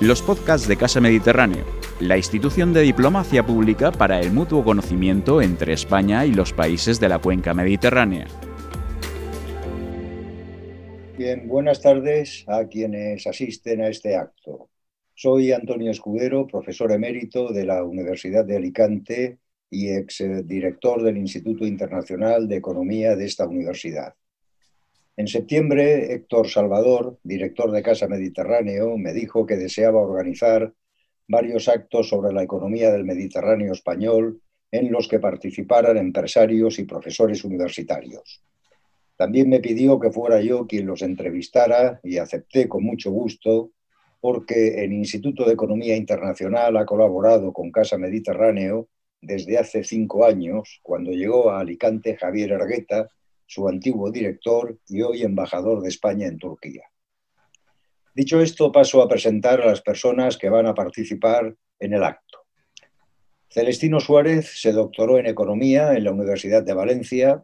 los podcasts de Casa Mediterráneo, la institución de diplomacia pública para el mutuo conocimiento entre España y los países de la cuenca mediterránea. Bien, buenas tardes a quienes asisten a este acto. Soy Antonio Escudero, profesor emérito de la Universidad de Alicante y exdirector del Instituto Internacional de Economía de esta universidad. En septiembre, Héctor Salvador, director de Casa Mediterráneo, me dijo que deseaba organizar varios actos sobre la economía del Mediterráneo español en los que participaran empresarios y profesores universitarios. También me pidió que fuera yo quien los entrevistara y acepté con mucho gusto porque el Instituto de Economía Internacional ha colaborado con Casa Mediterráneo desde hace cinco años, cuando llegó a Alicante Javier Argueta, su antiguo director y hoy embajador de España en Turquía. Dicho esto, paso a presentar a las personas que van a participar en el acto. Celestino Suárez se doctoró en Economía en la Universidad de Valencia,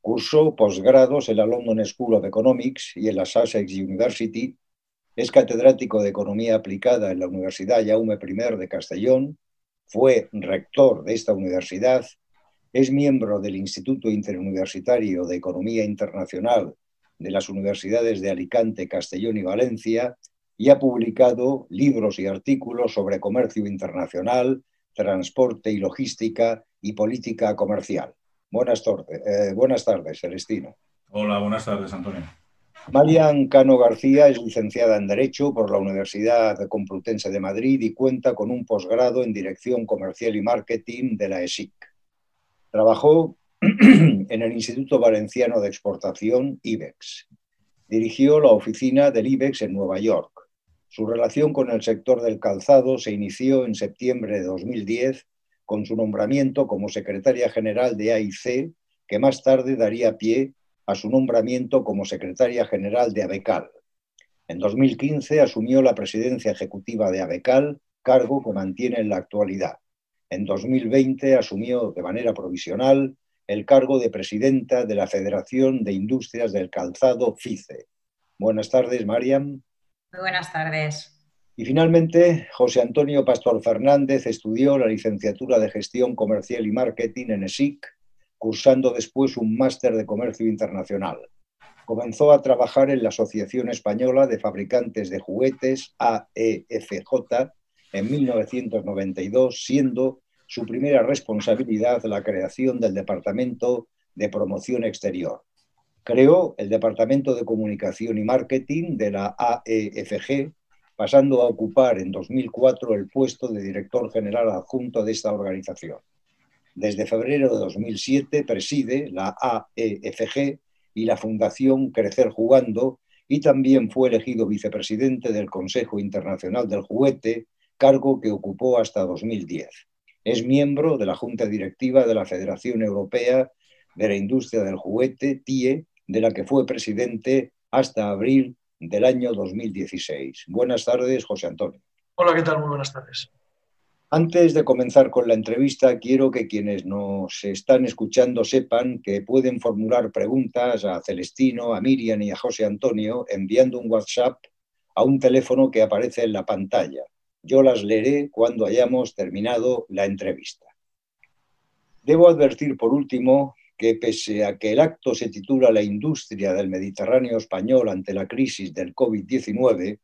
cursó posgrados en la London School of Economics y en la Sussex University, es catedrático de Economía Aplicada en la Universidad Jaume I de Castellón, fue rector de esta universidad es miembro del Instituto Interuniversitario de Economía Internacional de las Universidades de Alicante, Castellón y Valencia y ha publicado libros y artículos sobre comercio internacional, transporte y logística y política comercial. Buenas, eh, buenas tardes, Celestino. Hola, buenas tardes, Antonio. Marian Cano García es licenciada en Derecho por la Universidad Complutense de Madrid y cuenta con un posgrado en Dirección Comercial y Marketing de la ESIC. Trabajó en el Instituto Valenciano de Exportación, IBEX. Dirigió la oficina del IBEX en Nueva York. Su relación con el sector del calzado se inició en septiembre de 2010 con su nombramiento como secretaria general de AIC, que más tarde daría pie a su nombramiento como secretaria general de ABECAL. En 2015 asumió la presidencia ejecutiva de ABECAL, cargo que mantiene en la actualidad. En 2020 asumió de manera provisional el cargo de presidenta de la Federación de Industrias del Calzado, FICE. Buenas tardes, Mariam. Muy buenas tardes. Y finalmente, José Antonio Pastor Fernández estudió la licenciatura de Gestión Comercial y Marketing en ESIC, cursando después un máster de Comercio Internacional. Comenzó a trabajar en la Asociación Española de Fabricantes de Juguetes, AEFJ, en 1992, siendo su primera responsabilidad la creación del Departamento de Promoción Exterior. Creó el Departamento de Comunicación y Marketing de la AEFG, pasando a ocupar en 2004 el puesto de director general adjunto de esta organización. Desde febrero de 2007 preside la AEFG y la Fundación Crecer Jugando y también fue elegido vicepresidente del Consejo Internacional del Juguete cargo que ocupó hasta 2010. Es miembro de la Junta Directiva de la Federación Europea de la Industria del Juguete, TIE, de la que fue presidente hasta abril del año 2016. Buenas tardes, José Antonio. Hola, ¿qué tal? Muy buenas tardes. Antes de comenzar con la entrevista, quiero que quienes nos están escuchando sepan que pueden formular preguntas a Celestino, a Miriam y a José Antonio enviando un WhatsApp a un teléfono que aparece en la pantalla. Yo las leeré cuando hayamos terminado la entrevista. Debo advertir, por último, que pese a que el acto se titula La industria del Mediterráneo español ante la crisis del COVID-19,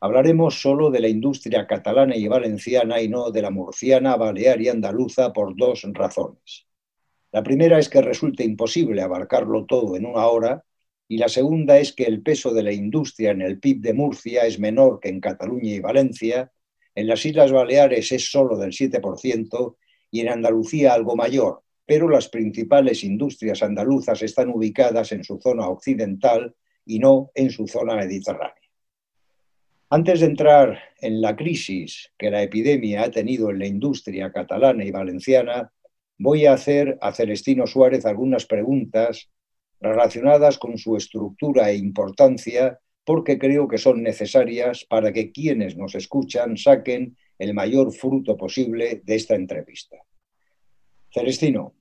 hablaremos solo de la industria catalana y valenciana y no de la murciana, balear y andaluza por dos razones. La primera es que resulta imposible abarcarlo todo en una hora y la segunda es que el peso de la industria en el PIB de Murcia es menor que en Cataluña y Valencia, en las Islas Baleares es solo del 7% y en Andalucía algo mayor, pero las principales industrias andaluzas están ubicadas en su zona occidental y no en su zona mediterránea. Antes de entrar en la crisis que la epidemia ha tenido en la industria catalana y valenciana, voy a hacer a Celestino Suárez algunas preguntas relacionadas con su estructura e importancia porque creo que son necesarias para que quienes nos escuchan saquen el mayor fruto posible de esta entrevista. Celestino,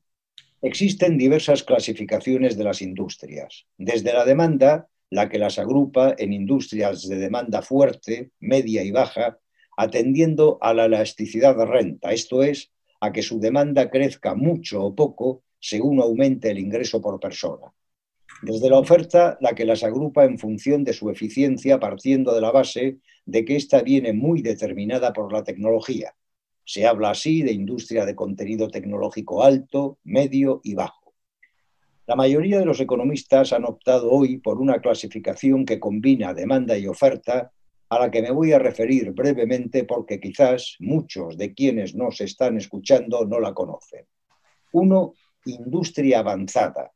existen diversas clasificaciones de las industrias, desde la demanda, la que las agrupa en industrias de demanda fuerte, media y baja, atendiendo a la elasticidad de renta, esto es, a que su demanda crezca mucho o poco según aumente el ingreso por persona. Desde la oferta, la que las agrupa en función de su eficiencia, partiendo de la base de que ésta viene muy determinada por la tecnología. Se habla así de industria de contenido tecnológico alto, medio y bajo. La mayoría de los economistas han optado hoy por una clasificación que combina demanda y oferta a la que me voy a referir brevemente porque quizás muchos de quienes nos están escuchando no la conocen. Uno, industria avanzada.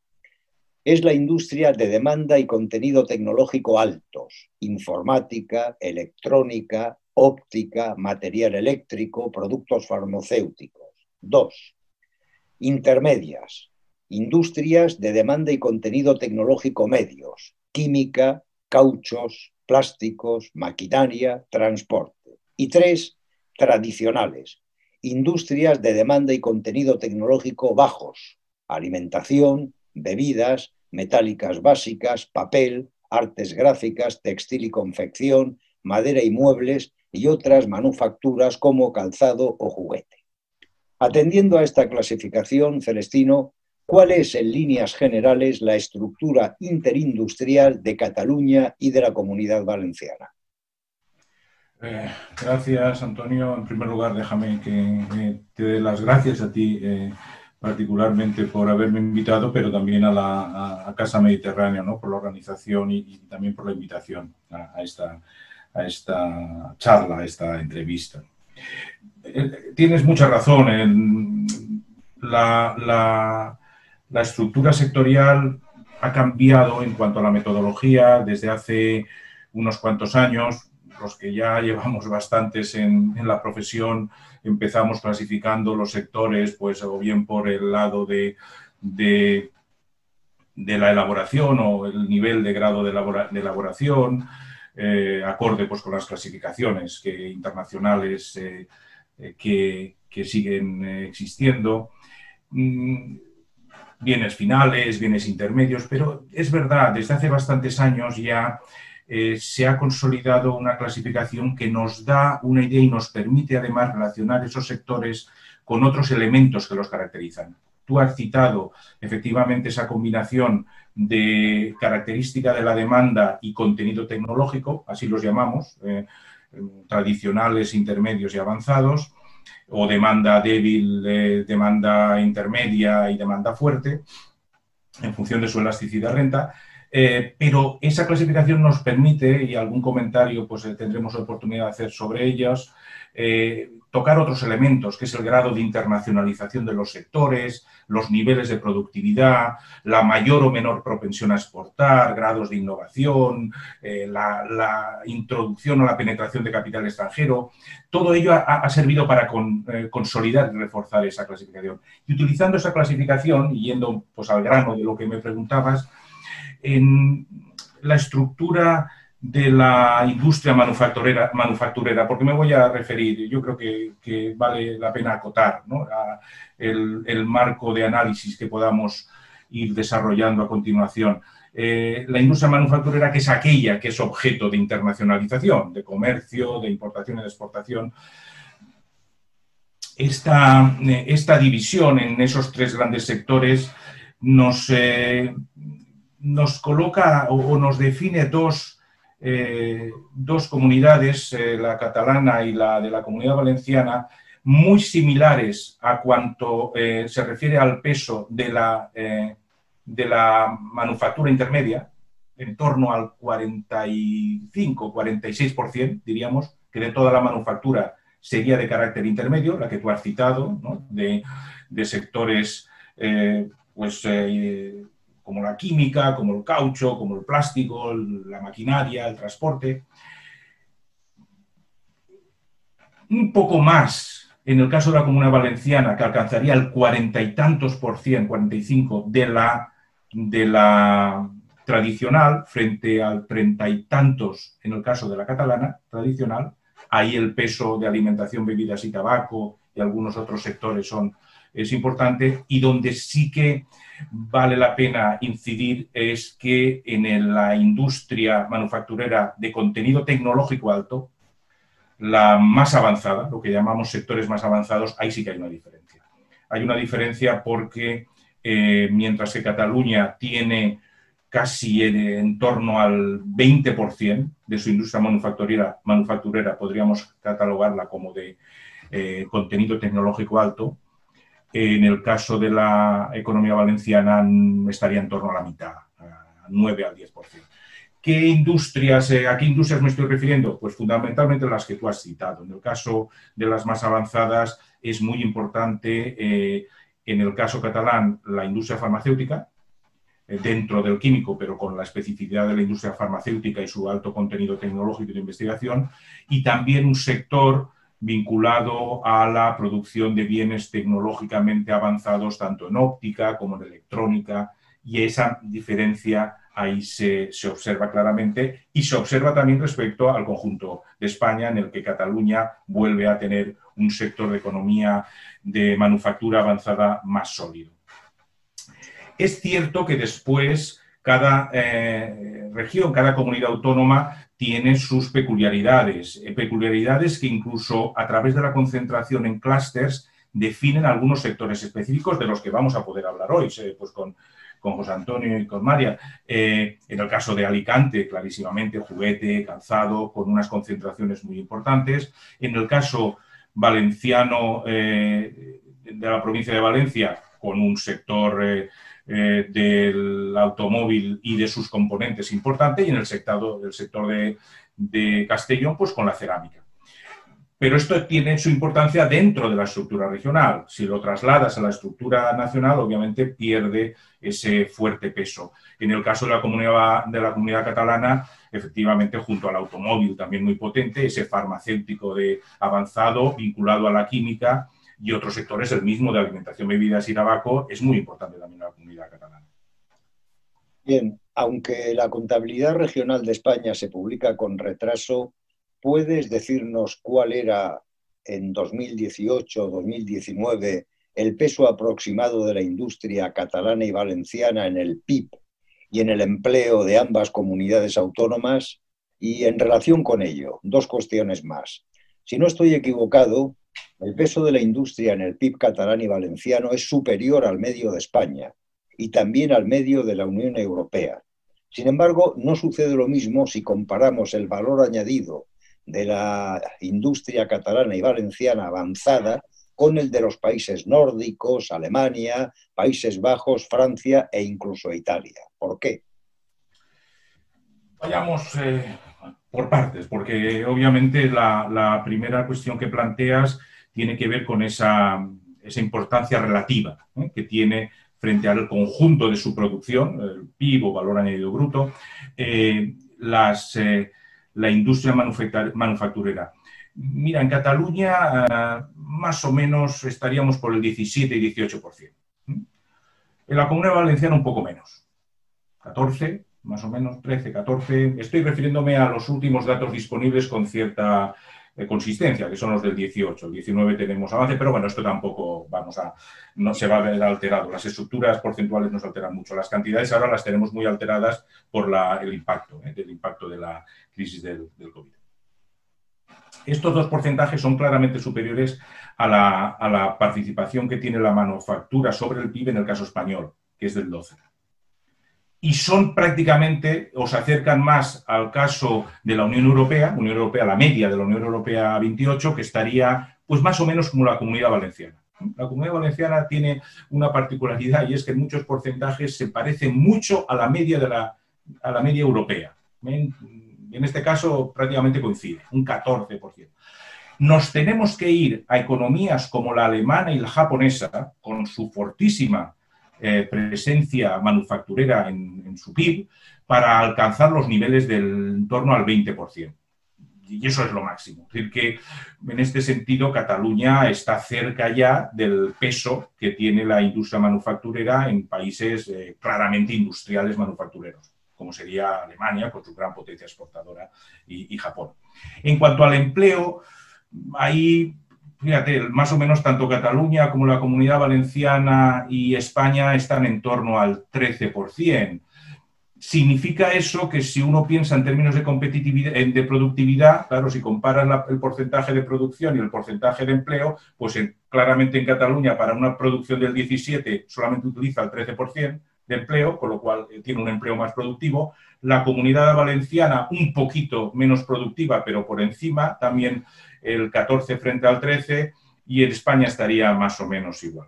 Es la industria de demanda y contenido tecnológico altos, informática, electrónica, óptica, material eléctrico, productos farmacéuticos. Dos, intermedias, industrias de demanda y contenido tecnológico medios, química, cauchos, plásticos, maquinaria, transporte. Y tres, tradicionales, industrias de demanda y contenido tecnológico bajos, alimentación, bebidas, metálicas básicas, papel, artes gráficas, textil y confección, madera y muebles y otras manufacturas como calzado o juguete. Atendiendo a esta clasificación, Celestino, ¿Cuál es, en líneas generales, la estructura interindustrial de Cataluña y de la comunidad valenciana? Eh, gracias, Antonio. En primer lugar, déjame que te dé las gracias a ti eh, particularmente por haberme invitado, pero también a la Casa Mediterránea ¿no? por la organización y, también por la invitación a, esta, charla, a esta entrevista. Eh, tienes mucha razón. La estructura sectorial ha cambiado en cuanto a la metodología desde hace unos cuantos años. Los que ya llevamos bastantes en, la profesión empezamos clasificando los sectores, pues o bien por el lado de, de, la elaboración o el nivel de grado de, elaboración, eh, acorde pues, con las clasificaciones que, internacionales eh, eh, que, que, siguen existiendo. Mm, bienes finales, bienes intermedios, pero es verdad, desde hace bastantes años ya eh, se ha consolidado una clasificación que nos da una idea y nos permite además relacionar esos sectores con otros elementos que los caracterizan. Tú has citado efectivamente esa combinación de característica de la demanda y contenido tecnológico, así los llamamos, eh, tradicionales, intermedios y avanzados o demanda débil, demanda intermedia y demanda fuerte, en función de su elasticidad renta. Eh, pero esa clasificación nos permite, y algún comentario pues eh, tendremos oportunidad de hacer sobre ellas, eh, tocar otros elementos, que es el grado de internacionalización de los sectores, los niveles de productividad, la mayor o menor propensión a exportar, grados de innovación, eh, la, introducción o la penetración de capital extranjero. Todo ello ha, servido para eh, consolidar y reforzar esa clasificación. Y utilizando esa clasificación, yendo pues, al grano de lo que me preguntabas, en la estructura de la industria manufacturera, manufacturera, porque me voy a referir, yo creo que, vale la pena acotar el, marco de análisis que podamos ir desarrollando a continuación. Eh, la industria manufacturera, que es aquella que es objeto de internacionalización, de comercio, de importación y de exportación. Esta, esta división en esos tres grandes sectores nos, eh, nos coloca o nos define dos eh, dos comunidades, eh, la catalana y la de la comunidad valenciana, muy similares a cuanto eh, se refiere al peso de la, de la manufactura intermedia, en torno al 45-46%, diríamos, que de toda la manufactura sería de carácter intermedio, la que tú has citado, de, de, sectores pues, como la química, como el caucho, como el plástico, la maquinaria, el transporte. Un poco más en el caso de la Comunidad Valenciana, que alcanzaría el cuarenta y tantos por cien, 45 de la, de la tradicional, frente al treinta y tantos en el caso de la catalana tradicional. Ahí el peso de alimentación, bebidas y tabaco y algunos otros sectores son es importante y donde sí que vale la pena incidir es que en la industria manufacturera de contenido tecnológico alto, la más avanzada, lo que llamamos sectores más avanzados, ahí sí que hay una diferencia. Hay una diferencia porque eh, mientras que Cataluña tiene casi en, torno al 20% de su industria manufacturera, manufacturera, podríamos catalogarla como de eh, contenido tecnológico alto. En el caso de la economía valenciana estaría en torno a la mitad, a 9 al 10%. ¿Qué industrias, eh, ¿A qué industrias me estoy refiriendo? Pues fundamentalmente las que tú has citado. En el caso de las más avanzadas es muy importante, eh, en el caso catalán, la industria farmacéutica, eh, dentro del químico, pero con la especificidad de la industria farmacéutica y su alto contenido tecnológico de investigación, y también un sector vinculado a la producción de bienes tecnológicamente avanzados, tanto en óptica como en electrónica, y esa diferencia ahí se, se, observa claramente y se observa también respecto al conjunto de España, en el que Cataluña vuelve a tener un sector de economía de manufactura avanzada más sólido. Es cierto que después cada eh, región, cada comunidad autónoma tiene sus peculiaridades, eh, peculiaridades que incluso a través de la concentración en clústeres definen algunos sectores específicos de los que vamos a poder hablar hoy, pues con, José Antonio y con María. Eh, en el caso de Alicante, clarísimamente, juguete, calzado, con unas concentraciones muy importantes. En el caso valenciano de la provincia de Valencia, con un sector eh, del automóvil y de sus componentes importante y en el sector, sector de, Castellón, pues con la cerámica. Pero esto tiene su importancia dentro de la estructura regional. Si lo trasladas a la estructura nacional, obviamente pierde ese fuerte peso. En el caso de la comunidad, de la comunidad catalana, efectivamente, junto al automóvil también muy potente, ese farmacéutico de avanzado vinculado a la química, y otros sectores, el mismo de alimentación, bebidas y tabaco, es muy importante también en la comunidad catalana. Bien, aunque la contabilidad regional de España se publica con retraso, ¿puedes decirnos cuál era en 2018 2019 el peso aproximado de la industria catalana y valenciana en el PIB y en el empleo de ambas comunidades autónomas? Y en relación con ello, dos cuestiones más. Si no estoy equivocado, el peso de la industria en el PIB catalán y valenciano es superior al medio de España y también al medio de la Unión Europea. Sin embargo, no sucede lo mismo si comparamos el valor añadido de la industria catalana y valenciana avanzada con el de los países nórdicos, Alemania, Países Bajos, Francia e incluso Italia. ¿Por qué? Vayamos eh, por partes, porque obviamente la primera cuestión que planteas tiene que ver con esa, importancia relativa ¿eh? que tiene frente al conjunto de su producción, el PIB o valor añadido bruto, eh, eh, la industria manufacturera. Mira, en Cataluña más o menos estaríamos por el 17 y 18%. En la Comunidad Valenciana un poco menos, 14, más o menos 13, 14. Estoy refiriéndome a los últimos datos disponibles con cierta de consistencia, que son los del 18. El 19 tenemos avance, pero bueno, esto tampoco vamos a, no se va a ver alterado. Las estructuras porcentuales nos alteran mucho. Las cantidades ahora las tenemos muy alteradas por el impacto, ¿eh? del impacto de la crisis del, COVID. Estos dos porcentajes son claramente superiores a la, a la participación que tiene la manufactura sobre el PIB en el caso español, que es del 12 y son prácticamente, o se acercan más al caso de la Unión Europea, Unión Europea, la media de la Unión Europea 28, que estaría pues más o menos como la comunidad valenciana. La comunidad valenciana tiene una particularidad y es que en muchos porcentajes se parece mucho a la media, de la, a la media europea. En, en este caso prácticamente coincide, un 14%. Nos tenemos que ir a economías como la alemana y la japonesa, con su fortísima eh, presencia manufacturera en, su PIB para alcanzar los niveles del en torno al 20%. Y eso es lo máximo. Es decir, que en este sentido Cataluña está cerca ya del peso que tiene la industria manufacturera en países eh, claramente industriales manufactureros, como sería Alemania con su gran potencia exportadora y, y Japón. En cuanto al empleo, ahí fíjate, más o menos tanto Cataluña como la Comunidad Valenciana y España están en torno al 13%. Significa eso que si uno piensa en términos de competitividad, de productividad, claro, si comparas el porcentaje de producción y el porcentaje de empleo, pues claramente en Cataluña para una producción del 17 solamente utiliza el 13% de empleo, con lo cual eh, tiene un empleo más productivo. La comunidad valenciana un poquito menos productiva, pero por encima, también el 14 frente al 13, y en España estaría más o menos igual.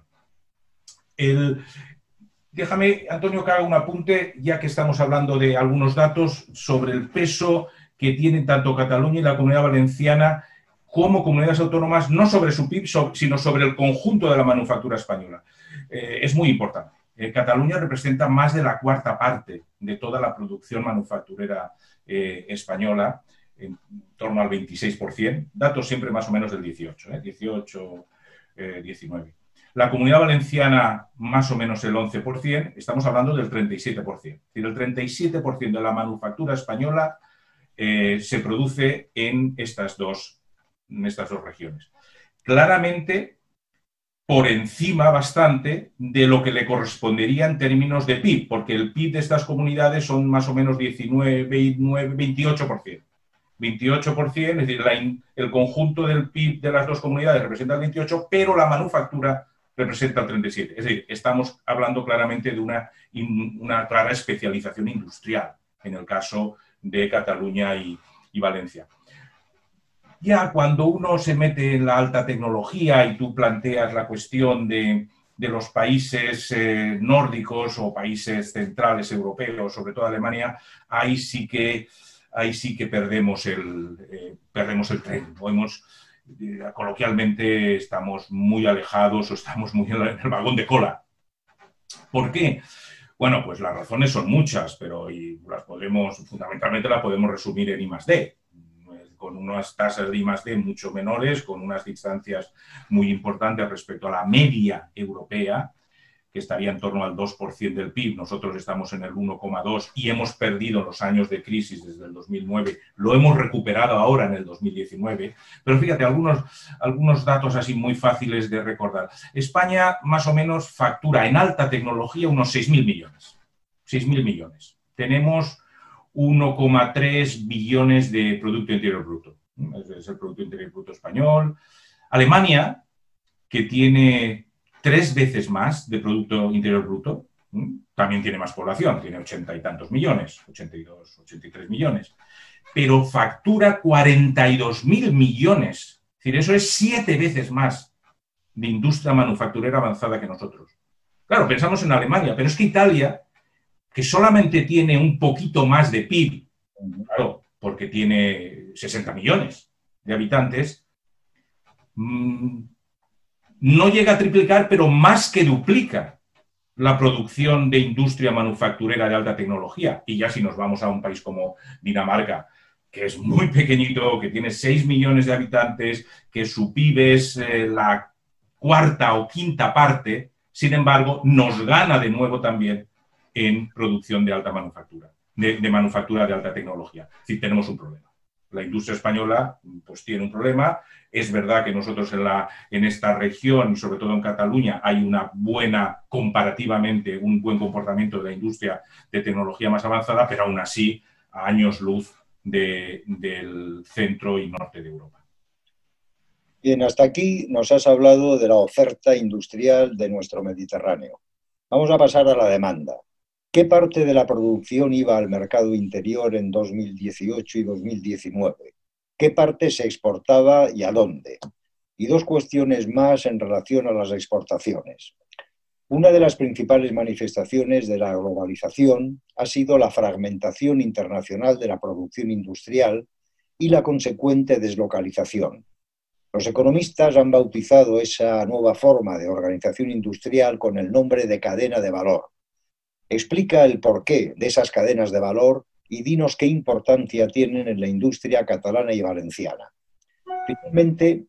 El, déjame, Antonio, que haga un apunte, ya que estamos hablando de algunos datos sobre el peso que tienen tanto Cataluña y la comunidad valenciana como comunidades autónomas, no sobre su PIB, sino sobre el conjunto de la manufactura española. Eh, es muy importante. Eh, Cataluña representa más de la cuarta parte de toda la producción manufacturera eh, española, en torno al 26%, datos siempre más o menos del 18, 18, 19. La comunidad valenciana más o menos el 11%, estamos hablando del 37%. Es decir, el 37% de la manufactura española eh, se produce en estas, dos, en estas dos regiones. Claramente por encima bastante de lo que le correspondería en términos de PIB, porque el PIB de estas comunidades son más o menos 19, 28%. 28%, es decir, el conjunto del PIB de las dos comunidades representa el 28%, pero la manufactura representa el 37%. Es decir, estamos hablando claramente de una, una clara especialización industrial en el caso de Cataluña y Valencia ya cuando uno se mete en la alta tecnología y tú planteas la cuestión de, los países eh, nórdicos o países centrales europeos, sobre todo Alemania, ahí sí que, ahí sí que perdemos, el, eh, perdemos el tren. Eh, coloquialmente estamos muy alejados o estamos muy en el vagón de cola. ¿Por qué? Bueno, pues las razones son muchas, pero las podemos, fundamentalmente las podemos resumir en I más D con unas tasas de I+D mucho menores, con unas distancias muy importantes respecto a la media europea, estaría en torno al 2% del PIB. Nosotros estamos en el 1,2% y hemos perdido los años de crisis desde el 2009. Lo hemos recuperado ahora en el 2019. Pero fíjate, algunos, algunos datos así muy fáciles de recordar. España más o menos factura en alta tecnología unos 6.000 millones. 6.000 millones. Tenemos 1,3 billones de Producto Interior Bruto. Es el Producto Interior Bruto español. Alemania, que tiene tres veces más de Producto Interior Bruto, también tiene más población, tiene ochenta y tantos millones, 82, 83 millones, pero factura 42 mil millones. Es decir, eso es siete veces más de industria manufacturera avanzada que nosotros. Claro, pensamos en Alemania, pero es que Italia que solamente tiene un poquito más de PIB, claro, porque tiene 60 millones de habitantes, mm, no llega a triplicar, pero más que duplica la producción de industria manufacturera de alta tecnología. Y ya si nos vamos a un país como Dinamarca, que es muy pequeñito, que tiene 6 millones de habitantes, que su PIB es eh, la cuarta o quinta parte, sin embargo, nos gana de nuevo también en producción de alta manufactura, de, manufactura de alta tecnología. Si tenemos un problema. La industria española pues tiene un problema. Es verdad que nosotros en, la, en esta región sobre todo en Cataluña hay una buena, comparativamente, un buen comportamiento de la industria de tecnología más avanzada, pero aún así a años luz del centro y norte de Europa. Bien, hasta aquí nos has hablado de la oferta industrial de nuestro Mediterráneo. Vamos a pasar a la demanda. ¿Qué parte de la producción iba al mercado interior en 2018 y 2019? ¿Qué parte se exportaba y a dónde? Y dos cuestiones más en relación a las exportaciones. Una de las principales manifestaciones de la globalización ha sido la fragmentación internacional de la producción industrial y la consecuente deslocalización. Los economistas han bautizado esa nueva forma de organización industrial con el nombre de cadena de valor Explica el porqué de esas cadenas de valor y dinos qué importancia tienen en la industria catalana y valenciana. Finalmente,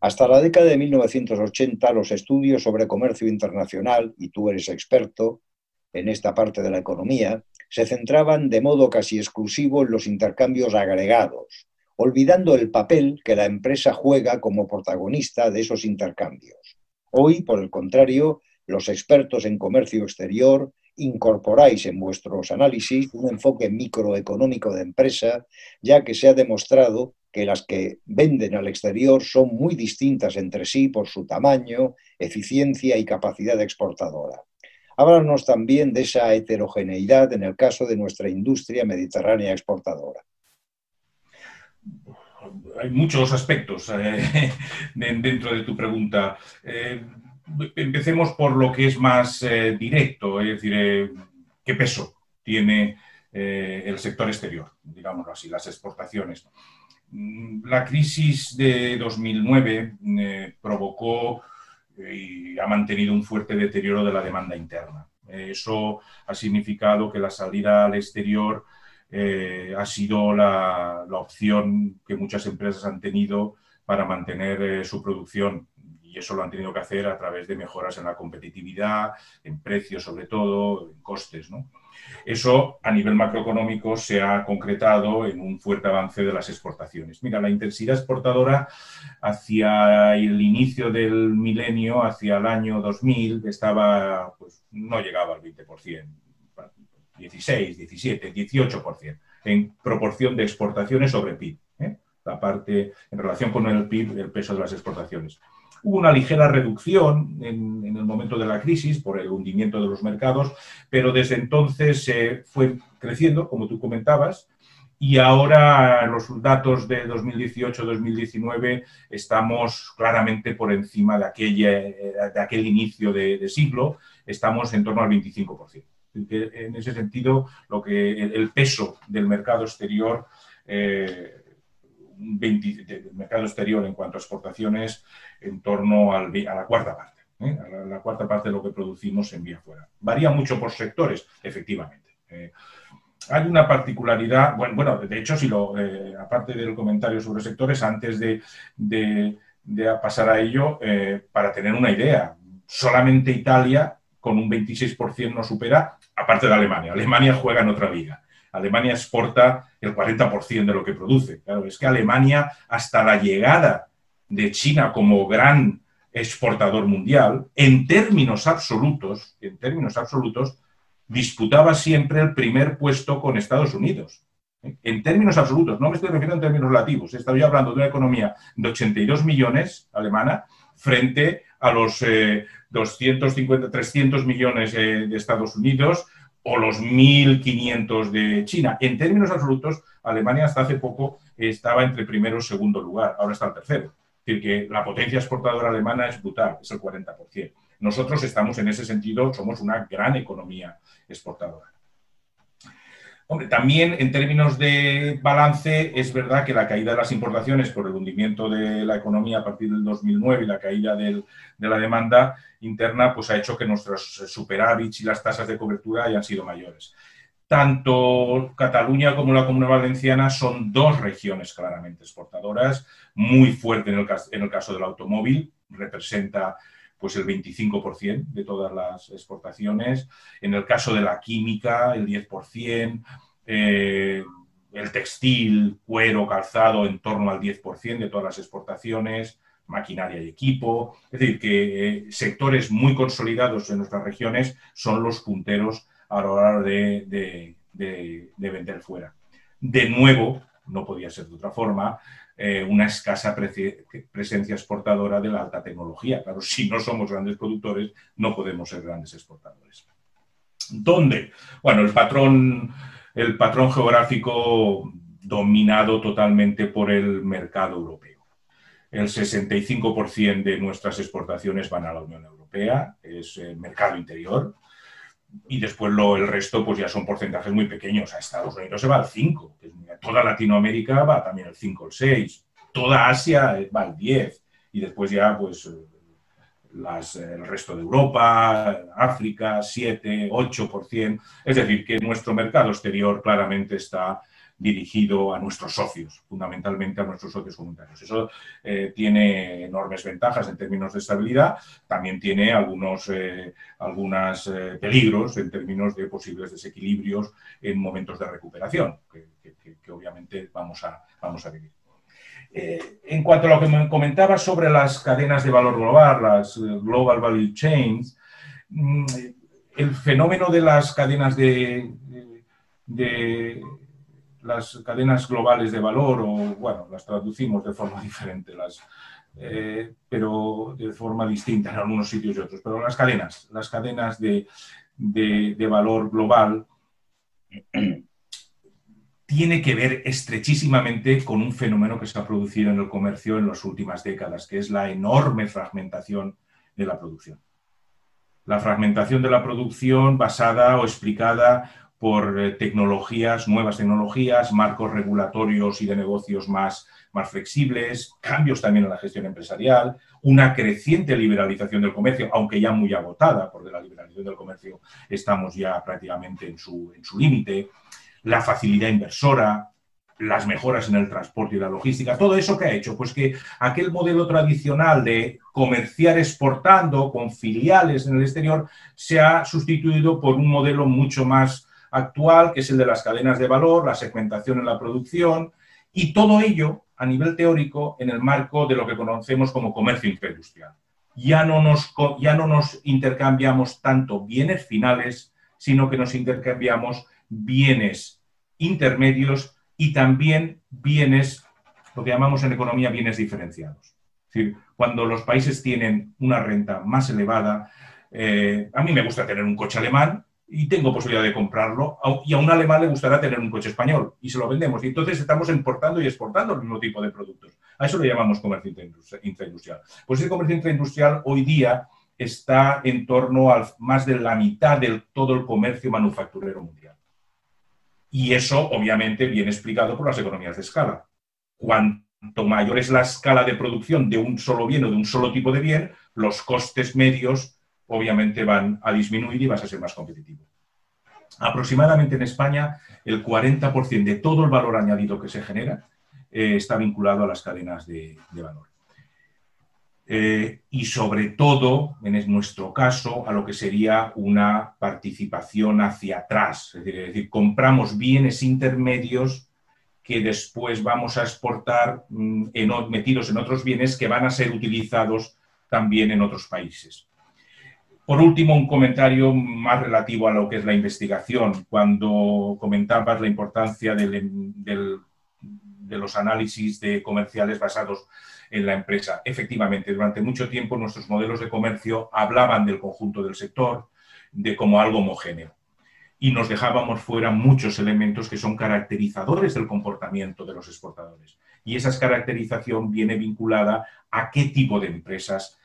hasta la década de 1980, los estudios sobre comercio internacional, y tú eres experto en esta parte de la economía, se centraban de modo casi exclusivo en los intercambios agregados, olvidando el papel que la empresa juega como protagonista de esos intercambios. Hoy, por el contrario, los expertos en comercio exterior incorporáis en vuestros análisis un enfoque microeconómico de empresa, ya que se ha demostrado que las que venden al exterior son muy distintas entre sí por su tamaño, eficiencia y capacidad exportadora. Háblanos también de esa heterogeneidad en el caso de nuestra industria mediterránea exportadora. Hay muchos aspectos eh, dentro de tu pregunta. Eh, empecemos por lo que es más eh, directo, es decir, qué peso tiene el sector exterior, digámoslo así, las exportaciones. Mm, la crisis de 2009 provocó y ha mantenido un fuerte deterioro de la demanda interna. Eso ha significado que la salida al exterior eh, ha sido la, opción que muchas empresas han tenido para mantener eh, su producción y eso lo han tenido que hacer a través de mejoras en la competitividad, en precios sobre todo, en costes. ¿no? Eso a nivel macroeconómico se ha concretado en un fuerte avance de las exportaciones. Mira, la intensidad exportadora hacia el inicio del milenio, hacia el año 2000, estaba, pues no llegaba al 20%, 16, 17, 18% en proporción de exportaciones sobre PIB. ¿eh? La parte en relación con el PIB, el peso de las exportaciones. Hubo una ligera reducción en, el momento de la crisis por el hundimiento de los mercados, pero desde entonces se fue creciendo, como tú comentabas, y ahora los datos de 2018-2019 estamos claramente por encima de, aquella, de aquel inicio de, siglo, estamos en torno al 25%. En ese sentido, lo que el, peso del mercado exterior eh, del mercado exterior en cuanto a exportaciones en torno a la cuarta parte, ¿eh? a la, cuarta parte de lo que producimos en vía fuera. Varía mucho por sectores, efectivamente. Eh, hay una particularidad, bueno, bueno, de hecho, si lo, eh, aparte del comentario sobre sectores, antes de, de, pasar a ello, para tener una idea, solamente Italia con un 26% no supera, aparte de Alemania. Alemania juega en otra liga. Alemania exporta el 40% de lo que produce. Claro, es que Alemania, hasta la llegada de China como gran exportador mundial, en términos absolutos, en términos absolutos, disputaba siempre el primer puesto con Estados Unidos. En términos absolutos, no me estoy refiriendo en términos relativos, estoy hablando de una economía de 82 millones alemana frente a los 250, eh, 300 millones eh, de Estados Unidos, o los 1.500 de China. En términos absolutos, Alemania hasta hace poco estaba entre primero y segundo lugar, ahora está el tercero. Es decir, que la potencia exportadora alemana es brutal, es el 40%. Nosotros estamos en ese sentido, somos una gran economía exportadora. También en términos de balance, es verdad que la caída de las importaciones por el hundimiento de la economía a partir del 2009 y la caída de la demanda interna, pues ha hecho que nuestros superávits y las tasas de cobertura hayan sido mayores. Tanto Cataluña como la Comunidad Valenciana son dos regiones claramente exportadoras, muy fuerte en el caso del automóvil, representa pues el 25% de todas las exportaciones. En el caso de la química, el 10%. Eh, el textil, cuero, calzado, en torno al 10% de todas las exportaciones, maquinaria y equipo. Es decir, que eh, sectores muy consolidados en nuestras regiones son los punteros a la hora de vender fuera. De nuevo, no podía ser de otra forma, eh, una escasa presencia exportadora de la alta tecnología. Claro, si no somos grandes productores, no podemos ser grandes exportadores. ¿Dónde? Bueno, el patrón, el patrón geográfico dominado totalmente por el mercado europeo. El 65% de nuestras exportaciones van a la Unión Europea, es el mercado interior, y después lo, el resto pues ya son porcentajes muy pequeños. A Estados Unidos se va al 5, toda Latinoamérica va también al 5 o el 6, toda Asia va al 10 y después ya pues las, el resto de Europa, África, 7, 8%. Es decir, que nuestro mercado exterior claramente está dirigido a nuestros socios, fundamentalmente a nuestros socios comunitarios. Eso eh, tiene enormes ventajas en términos de estabilidad, también tiene algunos eh, eh, peligros en términos de posibles desequilibrios en momentos de recuperación, que, obviamente vamos a, vamos a vivir. Eh, en cuanto a lo que me comentaba sobre las cadenas de valor global, las Global Value Chains, mm, el fenómeno de las cadenas de, de, las cadenas globales de valor, o bueno, las traducimos de forma diferente, las, eh, pero de forma distinta en algunos sitios y otros. Pero las cadenas, las cadenas de, de valor global tiene que ver estrechísimamente con un fenómeno que se ha producido en el comercio en las últimas décadas, que es la enorme fragmentación de la producción. La fragmentación de la producción basada o explicada por eh, tecnologías, nuevas tecnologías, marcos regulatorios y de negocios más, más flexibles, cambios también en la gestión empresarial, una creciente liberalización del comercio, aunque ya muy agotada, porque la liberalización del comercio estamos ya prácticamente en su, en su límite, la facilidad inversora, las mejoras en el transporte y la logística, todo eso que ha hecho, pues que aquel modelo tradicional de comerciar exportando con filiales en el exterior se ha sustituido por un modelo mucho más actual, que es el de las cadenas de valor, la segmentación en la producción y todo ello a nivel teórico en el marco de lo que conocemos como comercio intraindustrial. Ya no nos, ya no nos intercambiamos tanto bienes finales, sino que nos intercambiamos bienes intermedios y también bienes, lo que llamamos en economía bienes diferenciados. Es decir, cuando los países tienen una renta más elevada, eh, a mí me gusta tener un coche alemán y tengo posibilidad de comprarlo, y a un alemán le gustará tener un coche español y se lo vendemos. Y entonces estamos importando y exportando el mismo tipo de productos. A eso lo llamamos comercio intraindustrial. Pues ese comercio intraindustrial hoy día está en torno a más de la mitad de todo el comercio manufacturero mundial. Y eso, obviamente, viene explicado por las economías de escala. Cuanto mayor es la escala de producción de un solo bien o de un solo tipo de bien, los costes medios, obviamente, van a disminuir y vas a ser más competitivo. Aproximadamente en España, el 40% de todo el valor añadido que se genera eh, está vinculado a las cadenas de valor. Eh, y sobre todo, en nuestro caso, a lo que sería una participación hacia atrás. Es decir, compramos bienes intermedios que después vamos a exportar mm, metidos en otros bienes que van a ser utilizados también en otros países. Por último, un comentario más relativo a lo que es la investigación. Cuando comentabas la importancia de los análisis de comerciales basados en la empresa. Efectivamente, durante mucho tiempo nuestros modelos de comercio hablaban del conjunto del sector, de como algo homogéneo. Y nos dejábamos fuera muchos elementos que son caracterizadores del comportamiento de los exportadores. Y esa caracterización viene vinculada a qué tipo de empresas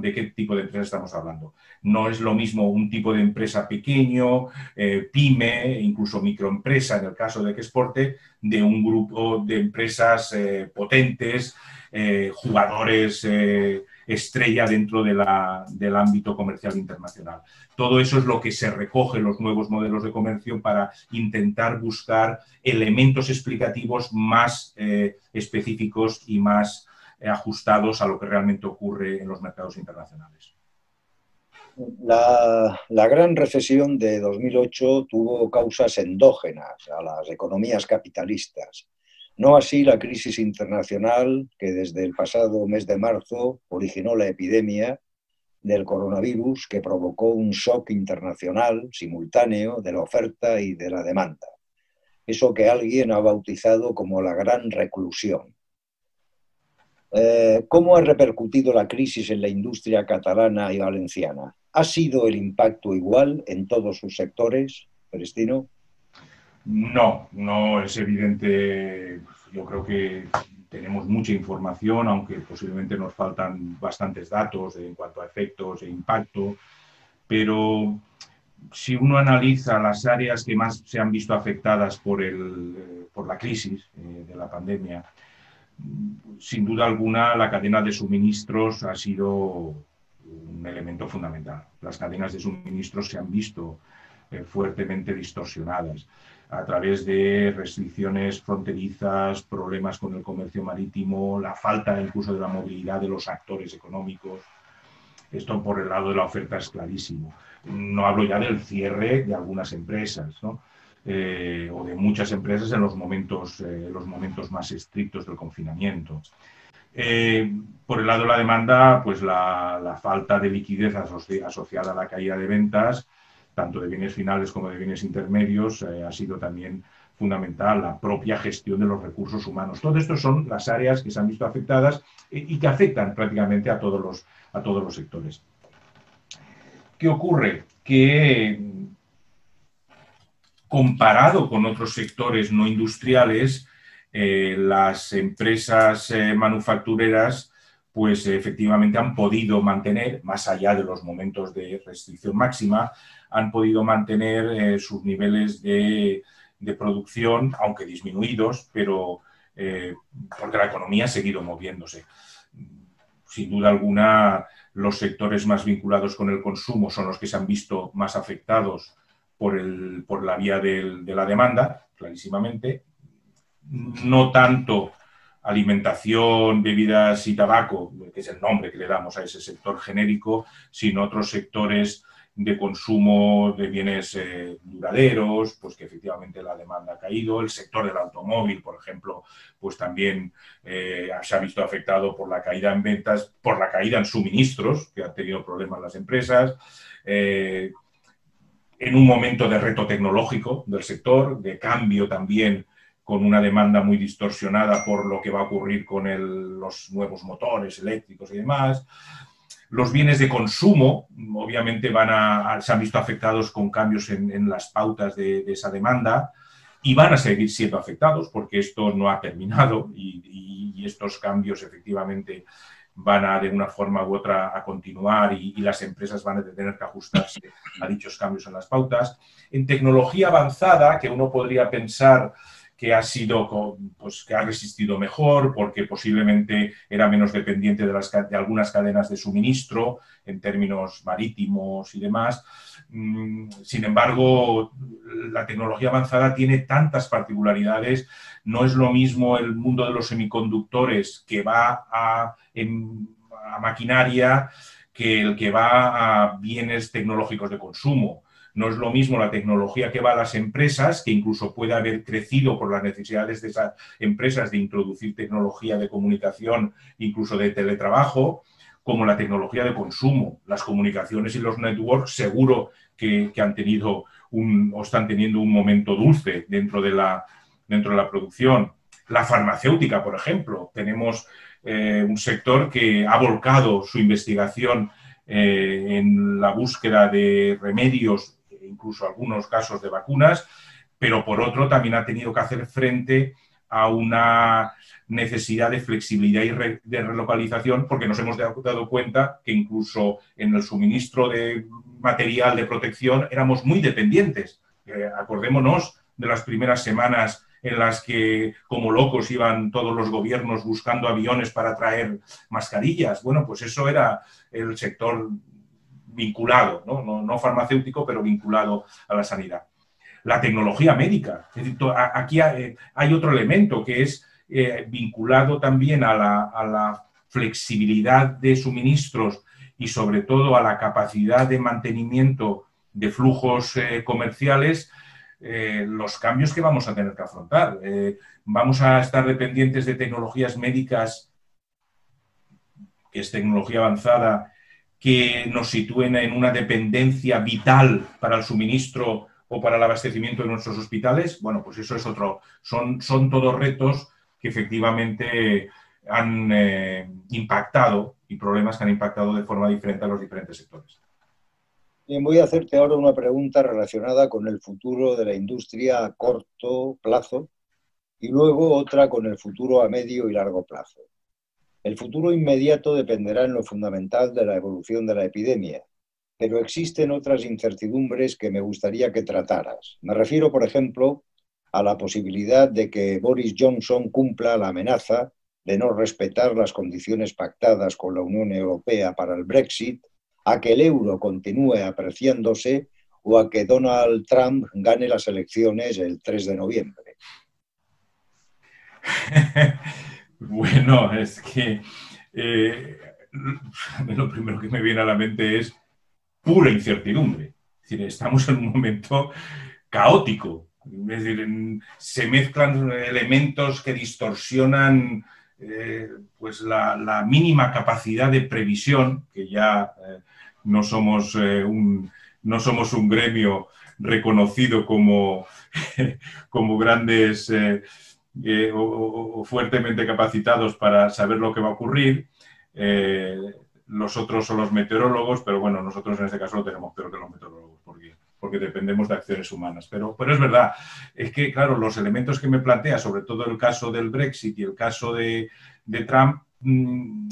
de qué tipo de empresas estamos hablando. No es lo mismo un tipo de empresa pequeño, eh, pyme, incluso microempresa en el caso de que exporte, de un grupo de empresas eh, potentes, eh, jugadores eh, estrella dentro del ámbito comercial internacional. Todo eso es lo que se recoge en los nuevos modelos de comercio para intentar buscar elementos explicativos más específicos y más ajustados a lo que realmente ocurre en los mercados internacionales. La, gran recesión de 2008 tuvo causas endógenas a las economías capitalistas no así la crisis internacional que desde el pasado mes de marzo originó la epidemia del coronavirus que provocó un shock internacional simultáneo de la oferta y de la demanda. Eso que alguien ha bautizado como la gran reclusión. Eh, ¿Cómo ha repercutido la crisis en la industria catalana y valenciana? ¿Ha sido el impacto igual en todos sus sectores, Prestino? No, no es evidente. Yo creo que tenemos mucha información, aunque posiblemente nos faltan bastantes datos en cuanto a efectos e impacto, pero si uno analiza las áreas que más se han visto afectadas por, el, por la crisis eh, de la pandemia, sin duda alguna la cadena de suministros ha sido un elemento fundamental. Las cadenas de suministros se han visto eh, fuertemente distorsionadas a través de restricciones fronterizas, problemas con el comercio marítimo, la falta incluso de la movilidad de los actores económicos. Esto por el lado de la oferta es clarísimo. No hablo ya del cierre de algunas empresas. Eh, o de muchas empresas en los momentos, eh, los momentos más estrictos del confinamiento. por el lado de la demanda, pues la, falta de liquidez asociada a la caída de ventas, tanto de bienes finales como de bienes intermedios, ha sido también fundamental, la propia gestión de los recursos humanos. Todo esto son las áreas que se han visto afectadas y que afectan prácticamente a todos los, a todos los sectores. ¿Qué ocurre? Que comparado con otros sectores no industriales, eh, las empresas eh, manufactureras pues efectivamente han podido mantener, más allá de los momentos de restricción máxima, han podido mantener eh, sus niveles de, producción, aunque disminuidos, pero porque la economía ha seguido moviéndose. Sin duda alguna, los sectores más vinculados con el consumo son los que se han visto más afectados por, el, por la vía de la demanda, clarísimamente. No tanto alimentación, bebidas y tabaco, que es el nombre que le damos a ese sector genérico, sino otros sectores de consumo de bienes eh, duraderos, pues que efectivamente la demanda ha caído. El sector del automóvil, por ejemplo, pues también eh, se ha visto afectado por la caída en ventas, por la caída en suministros, que han tenido problemas las empresas. Eh, en un momento de reto tecnológico del sector, de cambio también con una demanda muy distorsionada por lo que va a ocurrir con los nuevos motores eléctricos y demás. Los bienes de consumo, obviamente, se han visto afectados con cambios en, las pautas de, esa demanda y van a seguir siendo afectados porque esto no ha terminado y, estos cambios efectivamente van a de una forma u otra a continuar y, y, las empresas van a tener que ajustarse a dichos cambios en las pautas. En tecnología avanzada, que uno podría pensar que ha sido, pues, que ha resistido mejor porque posiblemente era menos dependiente de, algunas cadenas de suministro en términos marítimos y demás. Mm, sin embargo, la tecnología avanzada tiene tantas particularidades. No es lo mismo el mundo de los semiconductores que va a maquinaria que el que va a bienes tecnológicos de consumo. No es lo mismo la tecnología que va a las empresas, que incluso puede haber crecido por las necesidades de esas empresas de introducir tecnología de comunicación, incluso de teletrabajo, como la tecnología de consumo. Las comunicaciones y los networks seguro que, han tenido un, o están teniendo un momento dulce dentro de la, dentro de la producción. La farmacéutica, por ejemplo. Tenemos eh, un sector que ha volcado su investigación eh, en la búsqueda de remedios incluso algunos casos de vacunas, pero por otro también ha tenido que hacer frente a una necesidad de flexibilidad y de relocalización, porque nos hemos dado cuenta que incluso en el suministro de material de protección éramos muy dependientes. Eh, acordémonos de las primeras semanas en las que como locos iban todos los gobiernos buscando aviones para traer mascarillas. Bueno, pues eso era el sector vinculado, ¿no? farmacéutico, pero vinculado a la sanidad. La tecnología médica. aquí hay otro elemento que es eh, vinculado también a la, flexibilidad de suministros y sobre todo a la capacidad de mantenimiento de flujos eh, comerciales, eh, los cambios que vamos a tener que afrontar. vamos a estar dependientes de tecnologías médicas, que es tecnología avanzada, que nos sitúen en una dependencia vital para el suministro o para el abastecimiento de nuestros hospitales, bueno, pues eso es otro, son, son todos retos que efectivamente han eh, impactado y problemas que han impactado de forma diferente a los diferentes sectores. Bien, voy a hacerte ahora una pregunta relacionada con el futuro de la industria a corto plazo y luego otra con el futuro a medio y largo plazo. El futuro inmediato dependerá en lo fundamental de la evolución de la epidemia, pero existen otras incertidumbres que me gustaría que trataras. Me refiero, por ejemplo, a la posibilidad de que Boris Johnson cumpla la amenaza de no respetar las condiciones pactadas con la Unión Europea para el Brexit, a que el euro continúe apreciándose o a que Donald Trump gane las elecciones el 3 de noviembre. Bueno, es que eh, lo primero que me viene a la mente es pura incertidumbre. Estamos en un momento caótico Es decir, se mezclan elementos que distorsionan eh, pues la, mínima capacidad de previsión, que ya eh, no, somos, un, no somos un gremio reconocido como, como grandes o, fuertemente capacitados para saber lo que va a ocurrir. los otros son los meteorólogos, pero bueno, nosotros en este caso lo tenemos peor que los meteorólogos, porque porque dependemos de acciones humanas. Pero, pero es verdad, es que, claro, los elementos que me plantea, sobre todo el caso del Brexit y el caso de, Trump, mm,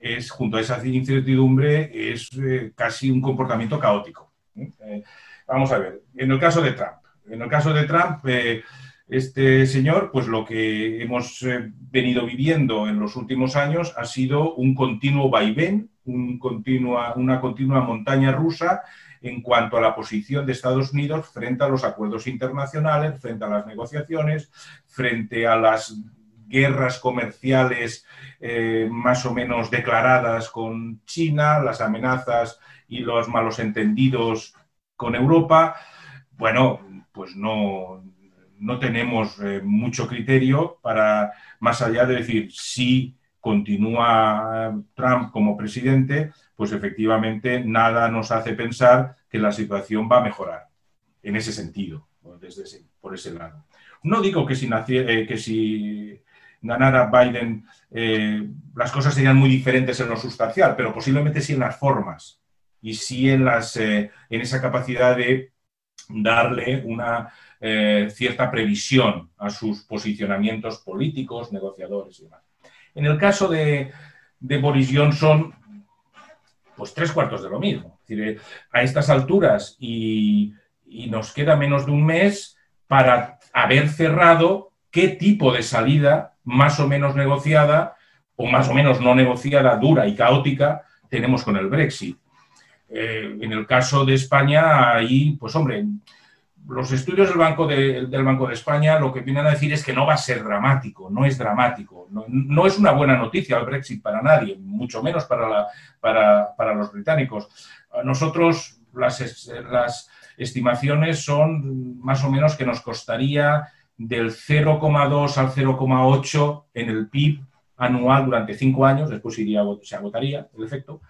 es, junto a esa incertidumbre, es eh, casi un comportamiento caótico. Eh, vamos a ver, en el caso de Trump, en el caso de Trump, eh, este señor, pues lo que hemos venido viviendo en los últimos años ha sido un continuo vaivén, una continua montaña rusa en cuanto a la posición de Estados Unidos frente a los acuerdos internacionales, frente a las negociaciones, frente a las guerras comerciales eh, más o menos declaradas con China, las amenazas y los malos entendidos con Europa. Bueno, pues no, no tenemos eh, mucho criterio para, más allá de decir, si continúa Trump como presidente, pues efectivamente nada nos hace pensar que la situación va a mejorar en ese sentido, desde por ese lado. No digo que si, eh, ganara Biden eh, las cosas serían muy diferentes en lo sustancial, pero posiblemente sí en las formas y sí en, las, eh, en esa capacidad de darle una cierta previsión a sus posicionamientos políticos, negociadores y demás. En el caso de, de Boris Johnson, pues tres cuartos de lo mismo. Es decir, a estas alturas y, nos queda menos de un mes para haber cerrado qué tipo de salida más o menos negociada o más o menos no negociada, dura y caótica, tenemos con el Brexit. Eh, en el caso de España, ahí, pues hombre, los estudios del Banco de, del Banco de España lo que vienen a decir es que no va a ser dramático, no es dramático. No, es una buena noticia el Brexit para nadie, mucho menos para, la, para, los británicos. Nosotros las, estimaciones son más o menos que nos costaría del 0,2 al 0,8 en el PIB anual durante cinco años, después iría, se agotaría el efecto,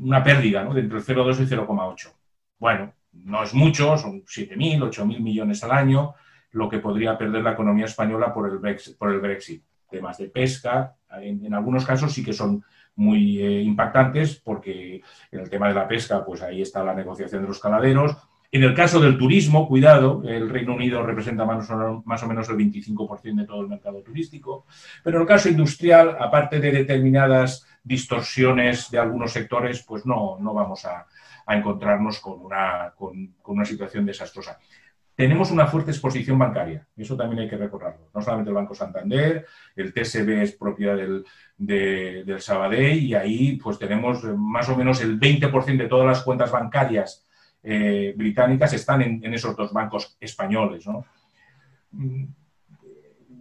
una pérdida ¿no? de entre el 0,2 y el 0,8. Bueno, no es mucho, son 7.000, 8.000 millones al año, lo que podría perder la economía española por el Brexit. Por el Brexit. Temas de pesca, en, algunos casos sí que son muy eh, impactantes porque en el tema de la pesca, pues ahí está la negociación de los caladeros. En el caso del turismo, cuidado, el Reino Unido representa más o, más o menos el 25% de todo el mercado turístico, pero en el caso industrial, aparte de determinadas distorsiones de algunos sectores, pues no, no vamos a, a encontrarnos con una, con, una situación desastrosa. Tenemos una fuerte exposición bancaria, eso también hay que recordarlo. No solamente el Banco Santander, el TSB es propiedad del, del Sabadell y ahí pues tenemos más o menos el 20% de todas las cuentas bancarias eh, británicas están en, esos dos bancos españoles.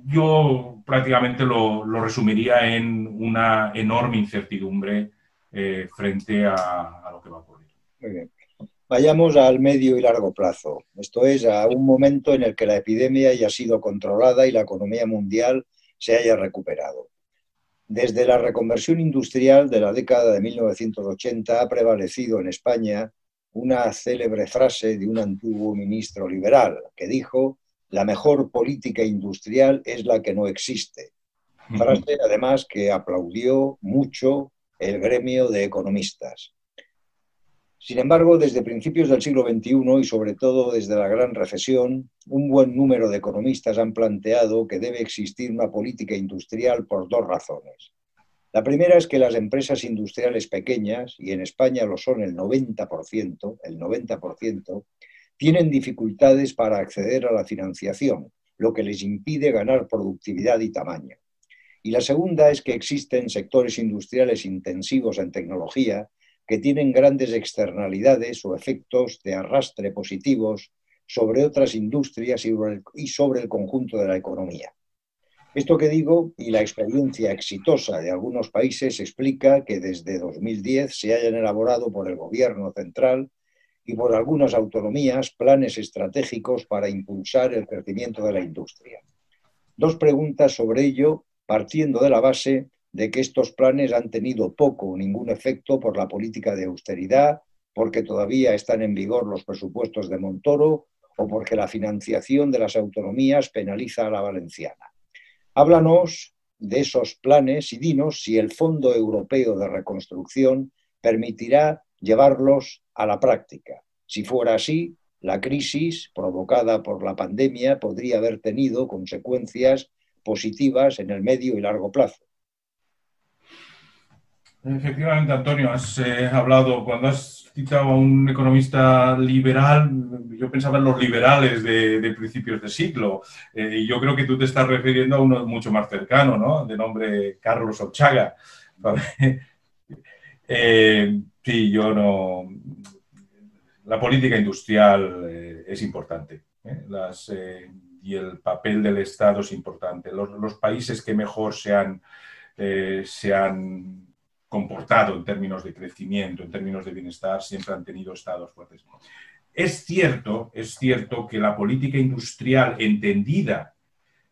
Yo prácticamente lo, resumiría en una enorme incertidumbre eh, frente a, lo que va a ocurrir. Muy bien. Vayamos al medio y largo plazo, esto es, a un momento en el que la epidemia haya sido controlada y la economía mundial se haya recuperado. Desde la reconversión industrial de la década de 1980 ha prevalecido en España una célebre frase de un antiguo ministro liberal que dijo, la mejor política industrial es la que no existe. Frase además que aplaudió mucho el gremio de economistas. Sin embargo, desde principios del siglo XXI y sobre todo desde la gran recesión, un buen número de economistas han planteado que debe existir una política industrial por dos razones. La primera es que las empresas industriales pequeñas, y en España lo son el 90%, el 90%, tienen dificultades para acceder a la financiación, lo que les impide ganar productividad y tamaño. Y la segunda es que existen sectores industriales intensivos en tecnología que tienen grandes externalidades o efectos de arrastre positivos sobre otras industrias y sobre el conjunto de la economía. Esto que digo y la experiencia exitosa de algunos países explica que desde 2010 se hayan elaborado por el Gobierno central y por algunas autonomías planes estratégicos para impulsar el crecimiento de la industria. Dos preguntas sobre ello, partiendo de la base de que estos planes han tenido poco o ningún efecto por la política de austeridad, porque todavía están en vigor los presupuestos de Montoro o porque la financiación de las autonomías penaliza a la valenciana. Háblanos de esos planes y dinos si el Fondo Europeo de Reconstrucción permitirá llevarlos a la práctica. Si fuera así, la crisis provocada por la pandemia podría haber tenido consecuencias positivas en el medio y largo plazo. Efectivamente, Antonio, has eh, hablado, cuando has citado a un economista liberal, yo pensaba en los liberales de, principios de siglo, eh, y yo creo que tú te estás refiriendo a uno mucho más cercano, ¿no? De nombre Carlos Ochaga. Eh, sí, yo no. La política industrial es importante. Y el papel del Estado es importante. Los, los países que mejor se han, se han comportado en términos de crecimiento, en términos de bienestar, siempre han tenido estados fuertes. Es cierto, es cierto que la política industrial entendida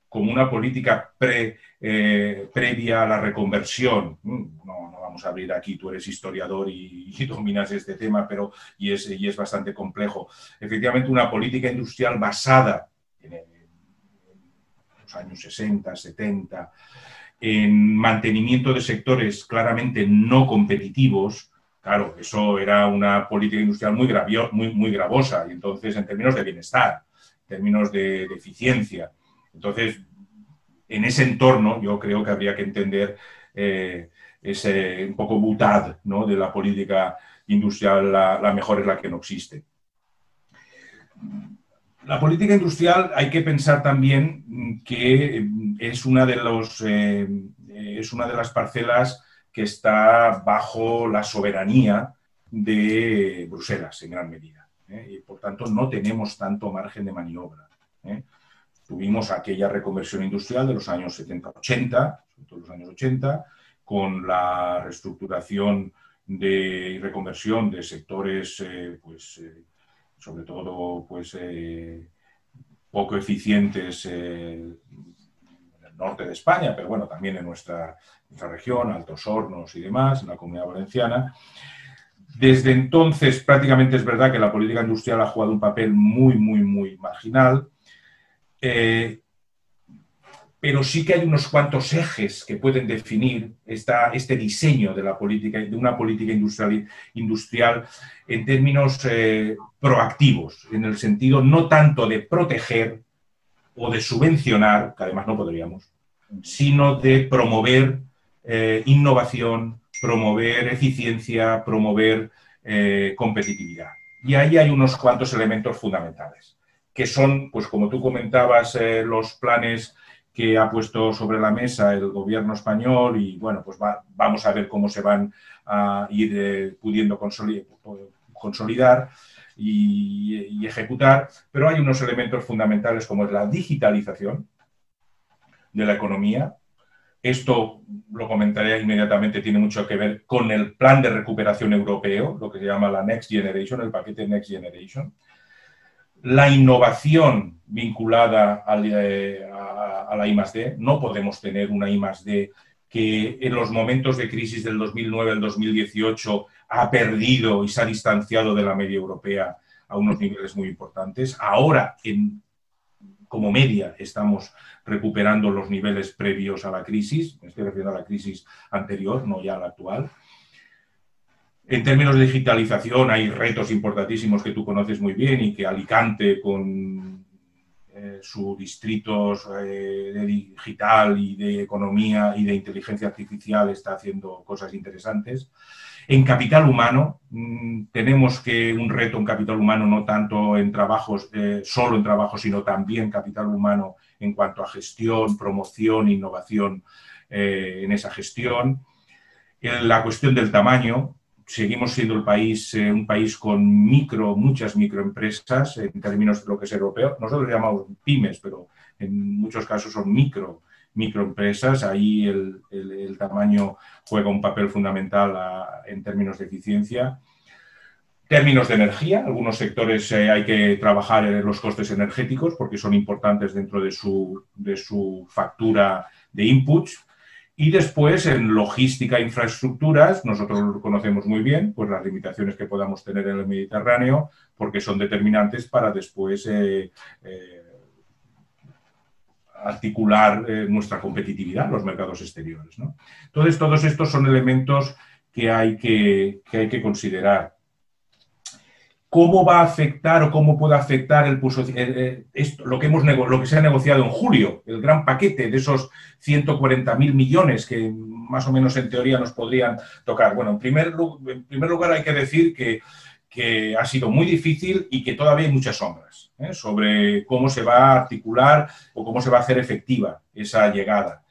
como una política eh, previa a la reconversión, mm, no, vamos a abrir aquí, tú eres historiador y, dominas este tema, pero y es, y es bastante complejo. Efectivamente, una política industrial basada en, en los años 60, 70, en mantenimiento de sectores claramente no competitivos, claro, eso era una política industrial muy, muy, muy gravosa, y entonces en términos de bienestar, en términos de, eficiencia. Entonces, en ese entorno yo creo que habría que entender eh, ese un poco butad ¿no? de la política industrial, la mejor es la que no existe. La política industrial hay que pensar también que es una de, los, eh, es una de las parcelas que está bajo la soberanía de Bruselas en gran medida. ¿eh? Y por tanto no tenemos tanto margen de maniobra. ¿eh? Tuvimos aquella reconversión industrial de los años 70-80, sobre todo los años 80, con la reestructuración de, y reconversión de sectores pues, sobre todo pues, eh, poco eficientes eh, en el norte de España, pero bueno, también en nuestra, nuestra región, Altos Hornos y demás, en la comunidad valenciana. Desde entonces, prácticamente es verdad que la política industrial ha jugado un papel muy, muy, muy marginal. Eh, pero sí que hay unos cuantos ejes que pueden definir este diseño de, la política, de una política industrial, industrial en términos eh, proactivos, en el sentido no tanto de proteger o de subvencionar, que además no podríamos, sino de promover eh, innovación, promover eficiencia, promover eh, competitividad. Y ahí hay unos cuantos elementos fundamentales, que son, pues como tú comentabas, los planes que ha puesto sobre la mesa el gobierno español y bueno, pues vamos a ver cómo se van a ir eh, pudiendo consolidar, y, ejecutar, pero hay unos elementos fundamentales como es la digitalización de la economía. Esto, lo comentaré inmediatamente, tiene mucho que ver con el plan de recuperación europeo, lo que se llama la Next Generation, el paquete Next Generation. La innovación vinculada eh, a, la I+.D. No podemos tener una I+.D. que en los momentos de crisis del 2009 al 2018 ha perdido y se ha distanciado de la media europea a unos niveles muy importantes. Ahora, en, como media, estamos recuperando los niveles previos a la crisis. Me estoy refiriendo a la crisis anterior, no ya a la actual. En términos de digitalización hay retos importantísimos que tú conoces muy bien y que Alicante con eh, sus distritos eh, de digital y de economía y de inteligencia artificial está haciendo cosas interesantes. En capital humano mm, tenemos que un reto en capital humano no tanto en trabajos, eh, solo en trabajo, sino también capital humano en cuanto a gestión, promoción, innovación en esa gestión. En la cuestión del tamaño, seguimos siendo el país, eh, un país con micro, muchas microempresas en términos de lo que es europeo. Nosotros llamamos pymes, pero en muchos casos son micro, microempresas. Ahí el, tamaño juega un papel fundamental en términos de eficiencia. Términos de energía, algunos sectores eh, hay que trabajar en los costes energéticos porque son importantes dentro de su, de su factura de inputs. Y después en logística e infraestructuras, nosotros conocemos muy bien, pues las limitaciones que podamos tener en el Mediterráneo, porque son determinantes para después eh, eh, articular nuestra competitividad en los mercados exteriores. Entonces, todos estos son elementos que hay que, que, hay que considerar cómo va a afectar o cómo puede afectar el, eh, esto, lo, que se ha negociado en julio, el gran paquete de esos 140.000 millones que más o menos en teoría nos podrían tocar. Bueno, en primer, lugar hay que decir que, que, ha sido muy difícil y que todavía hay muchas sombras ¿eh? sobre cómo se va a articular o cómo se va a hacer efectiva esa llegada.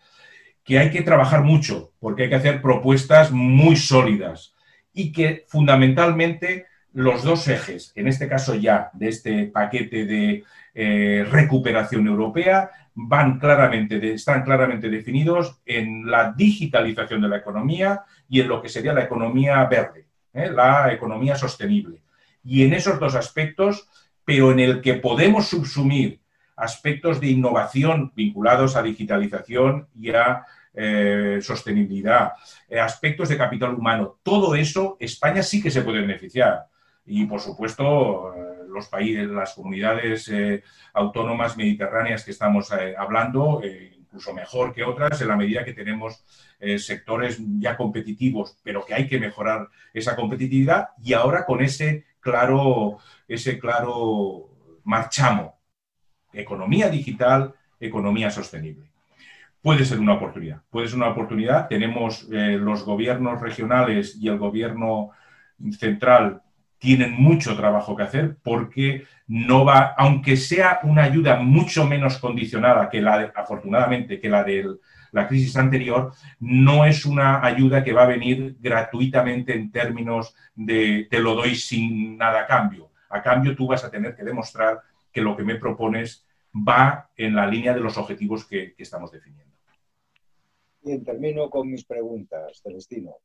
Que hay que trabajar mucho porque hay que hacer propuestas muy sólidas y que fundamentalmente los dos ejes, en este caso ya de este paquete de eh, recuperación europea, van claramente, están claramente definidos en la digitalización de la economía y en lo que sería la economía verde, ¿eh? la economía sostenible. Y en esos dos aspectos, pero en el que podemos subsumir aspectos de innovación vinculados a digitalización y a eh, sostenibilidad, aspectos de capital humano, todo eso España sí que se puede beneficiar y, por supuesto, eh, los países, las comunidades eh, autónomas mediterráneas que estamos eh, hablando, incluso mejor que otras, en la medida que tenemos sectores ya competitivos, pero que hay que mejorar esa competitividad y ahora con ese claro, ese claro marchamo, economía digital, economía sostenible. Puede ser una oportunidad, puede ser una oportunidad. Tenemos los gobiernos regionales y el gobierno central tienen mucho trabajo que hacer porque no va, aunque sea una ayuda mucho menos condicionada que la, de, afortunadamente, que la de la crisis anterior, no es una ayuda que va a venir gratuitamente en términos de te lo doy sin nada a cambio. A cambio tú vas a tener que demostrar que lo que me propones va en la línea de los objetivos que, que estamos definiendo. Bien, termino con mis preguntas, Celestino.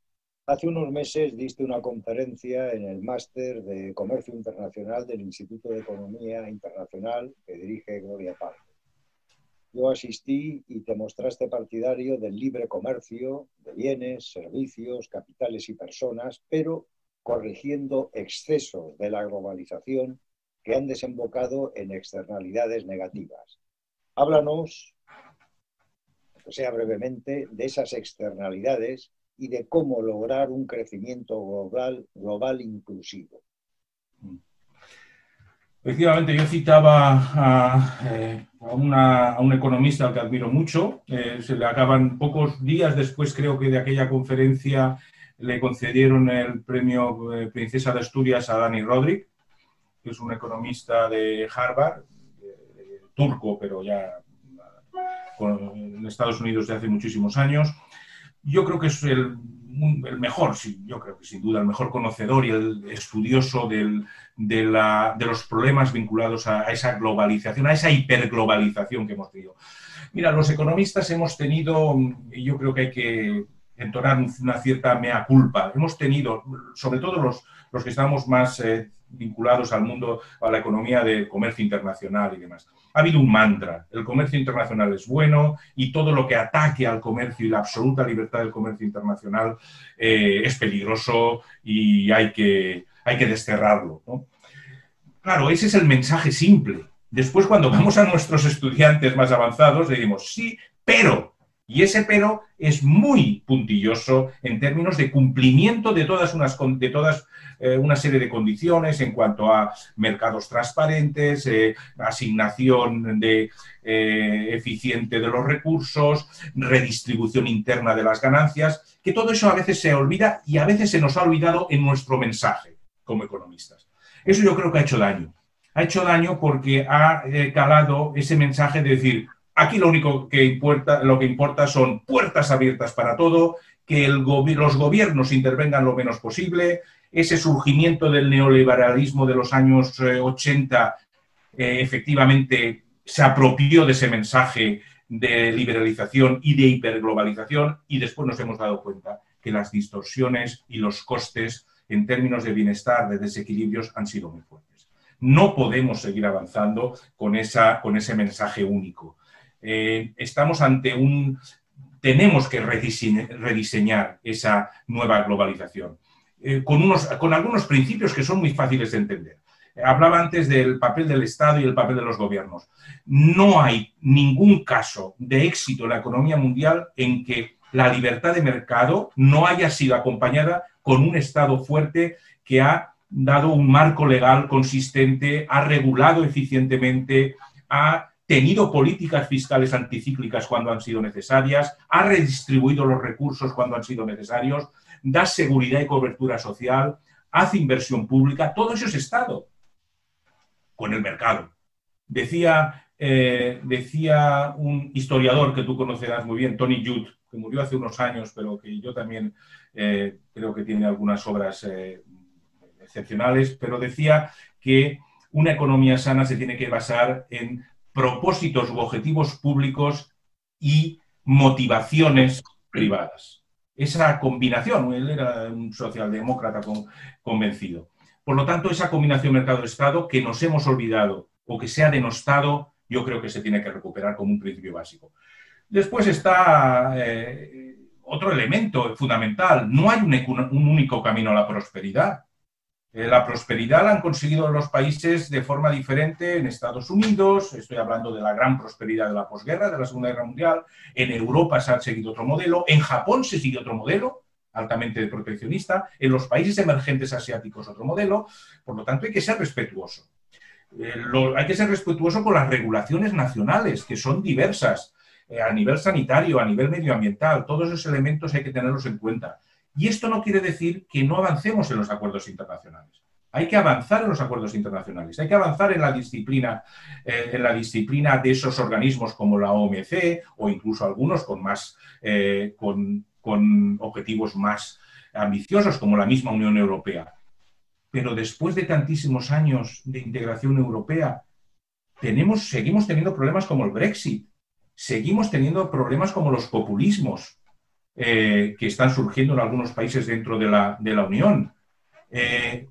Hace unos meses diste una conferencia en el máster de Comercio Internacional del Instituto de Economía Internacional que dirige Gloria Pardo. Yo asistí y te mostraste partidario del libre comercio de bienes, servicios, capitales y personas, pero corrigiendo excesos de la globalización que han desembocado en externalidades negativas. Háblanos, o sea brevemente, de esas externalidades y de cómo lograr un crecimiento global, global inclusivo. Efectivamente, yo citaba a, eh, a, un economista al que admiro mucho. Eh, se le acaban pocos días después, creo que de aquella conferencia, le concedieron el premio eh, Princesa de Asturias a Dani Rodrik, que es un economista de Harvard, turco, pero ya en Estados Unidos de hace muchísimos años yo creo que es el, mejor, sí, yo creo que sin duda el mejor conocedor y el estudioso de, los problemas vinculados a, esa globalización, a esa hiperglobalización que hemos tenido. Mira, los economistas hemos tenido, y yo creo que hay que entonar una cierta mea culpa, hemos tenido, sobre todo los, los que estamos más eh, vinculados al mundo, a la economía del comercio internacional y demás. Ha habido un mantra, el comercio internacional es bueno y todo lo que ataque al comercio y la absoluta libertad del comercio internacional eh, es peligroso y hay que, hay que desterrarlo. Claro, ese es el mensaje simple. Después, cuando vamos a nuestros estudiantes más avanzados, le decimos, sí, pero y ese pero es muy puntilloso en términos de cumplimiento de todas, unas, de todas eh, una serie de condiciones en cuanto a mercados transparentes, eh, asignación de, eh, eficiente de los recursos, redistribución interna de las ganancias, que todo eso a veces se olvida y a veces se nos ha olvidado en nuestro mensaje como economistas. Eso yo creo que ha hecho daño. Ha hecho daño porque ha calado ese mensaje de decir, Aquí lo único que importa, lo que importa son puertas abiertas para todo, que los gobiernos intervengan lo menos posible, ese surgimiento del neoliberalismo de los años 80 eh, eh, efectivamente se apropió de ese mensaje de liberalización y de hiperglobalización y después nos hemos dado cuenta que las distorsiones y los costes en términos de bienestar, de desequilibrios, han sido muy fuertes. No podemos seguir avanzando con, esa, con ese mensaje único. Eh, estamos ante un... Tenemos que rediseñar, esa nueva globalización eh, con, unos, con algunos principios que son muy fáciles de entender. Hablaba antes del papel del Estado y el papel de los gobiernos. No hay ningún caso de éxito en la economía mundial en que la libertad de mercado no haya sido acompañada con un Estado fuerte que ha dado un marco legal consistente, ha regulado eficientemente, ha tenido políticas fiscales anticíclicas cuando han sido necesarias, ha redistribuido los recursos cuando han sido necesarios, da seguridad y cobertura social, hace inversión pública, todo eso es Estado con el mercado. Decía, eh, decía un historiador que tú conocerás muy bien, Tony Judd, que murió hace unos años, pero que yo también eh, creo que tiene algunas obras eh, excepcionales, pero decía que una economía sana se tiene que basar en propósitos u objetivos públicos y motivaciones privadas. Esa combinación, él era un socialdemócrata convencido. Por lo tanto, esa combinación mercado-estado que nos hemos olvidado o que se ha denostado, yo creo que se tiene que recuperar como un principio básico. Después está eh, otro elemento fundamental. No hay un, único camino a la prosperidad. Eh, la prosperidad la han conseguido los países de forma diferente en Estados Unidos, estoy hablando de la gran prosperidad de la posguerra, de la Segunda Guerra Mundial, en Europa se ha seguido otro modelo, en Japón se sigue otro modelo, altamente proteccionista, en los países emergentes asiáticos otro modelo, por lo tanto hay que ser respetuoso. Eh, hay que ser respetuoso con las regulaciones nacionales, que son diversas, eh, a nivel sanitario, a nivel medioambiental, todos esos elementos hay que tenerlos en cuenta. Y esto no quiere decir que no avancemos en los acuerdos internacionales. Hay que avanzar en los acuerdos internacionales, hay que avanzar en la disciplina, eh, en la disciplina de esos organismos como la OMC o incluso algunos con más, con, con objetivos más ambiciosos, como la misma Unión Europea. Pero después de tantísimos años de integración europea, tenemos, seguimos teniendo problemas como el Brexit, seguimos teniendo problemas como los populismos eh, que están surgiendo en algunos países dentro de la, Unión. Eh,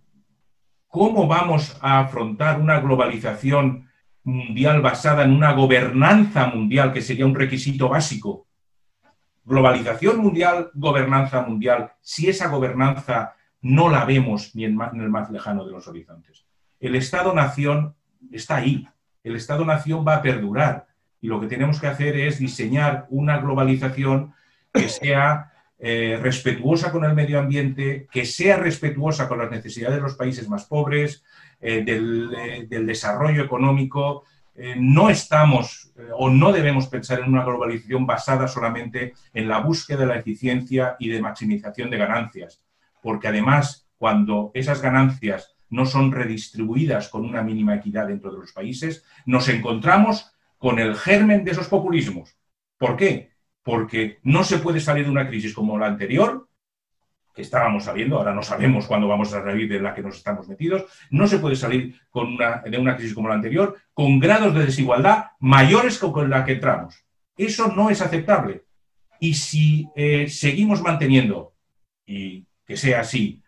¿Cómo vamos a afrontar una globalización mundial basada en una gobernanza mundial, que sería un requisito básico globalización mundial, gobernanza mundial, si esa gobernanza no la vemos ni en, el más lejano de los horizontes. El Estado-nación está ahí, el Estado-nación va a perdurar y lo que tenemos que hacer es diseñar una globalización que sea eh, respetuosa con el medio ambiente, que sea respetuosa con las necesidades de los países más pobres, eh, del, eh, del desarrollo económico, no estamos o no debemos pensar en una globalización basada solamente en la búsqueda de la eficiencia y de maximización de ganancias, porque además cuando esas ganancias no son redistribuidas con una mínima equidad dentro de los países, nos encontramos con el germen de esos populismos. ¿Por qué? Porque no se puede salir de una crisis como la anterior que estábamos saliendo, ahora no sabemos cuándo vamos a salir de la que nos estamos metidos, no se puede salir con una, de una crisis como la anterior con grados de desigualdad mayores que con la que entramos. Eso no es aceptable. Y si eh, seguimos manteniendo, y que sea así,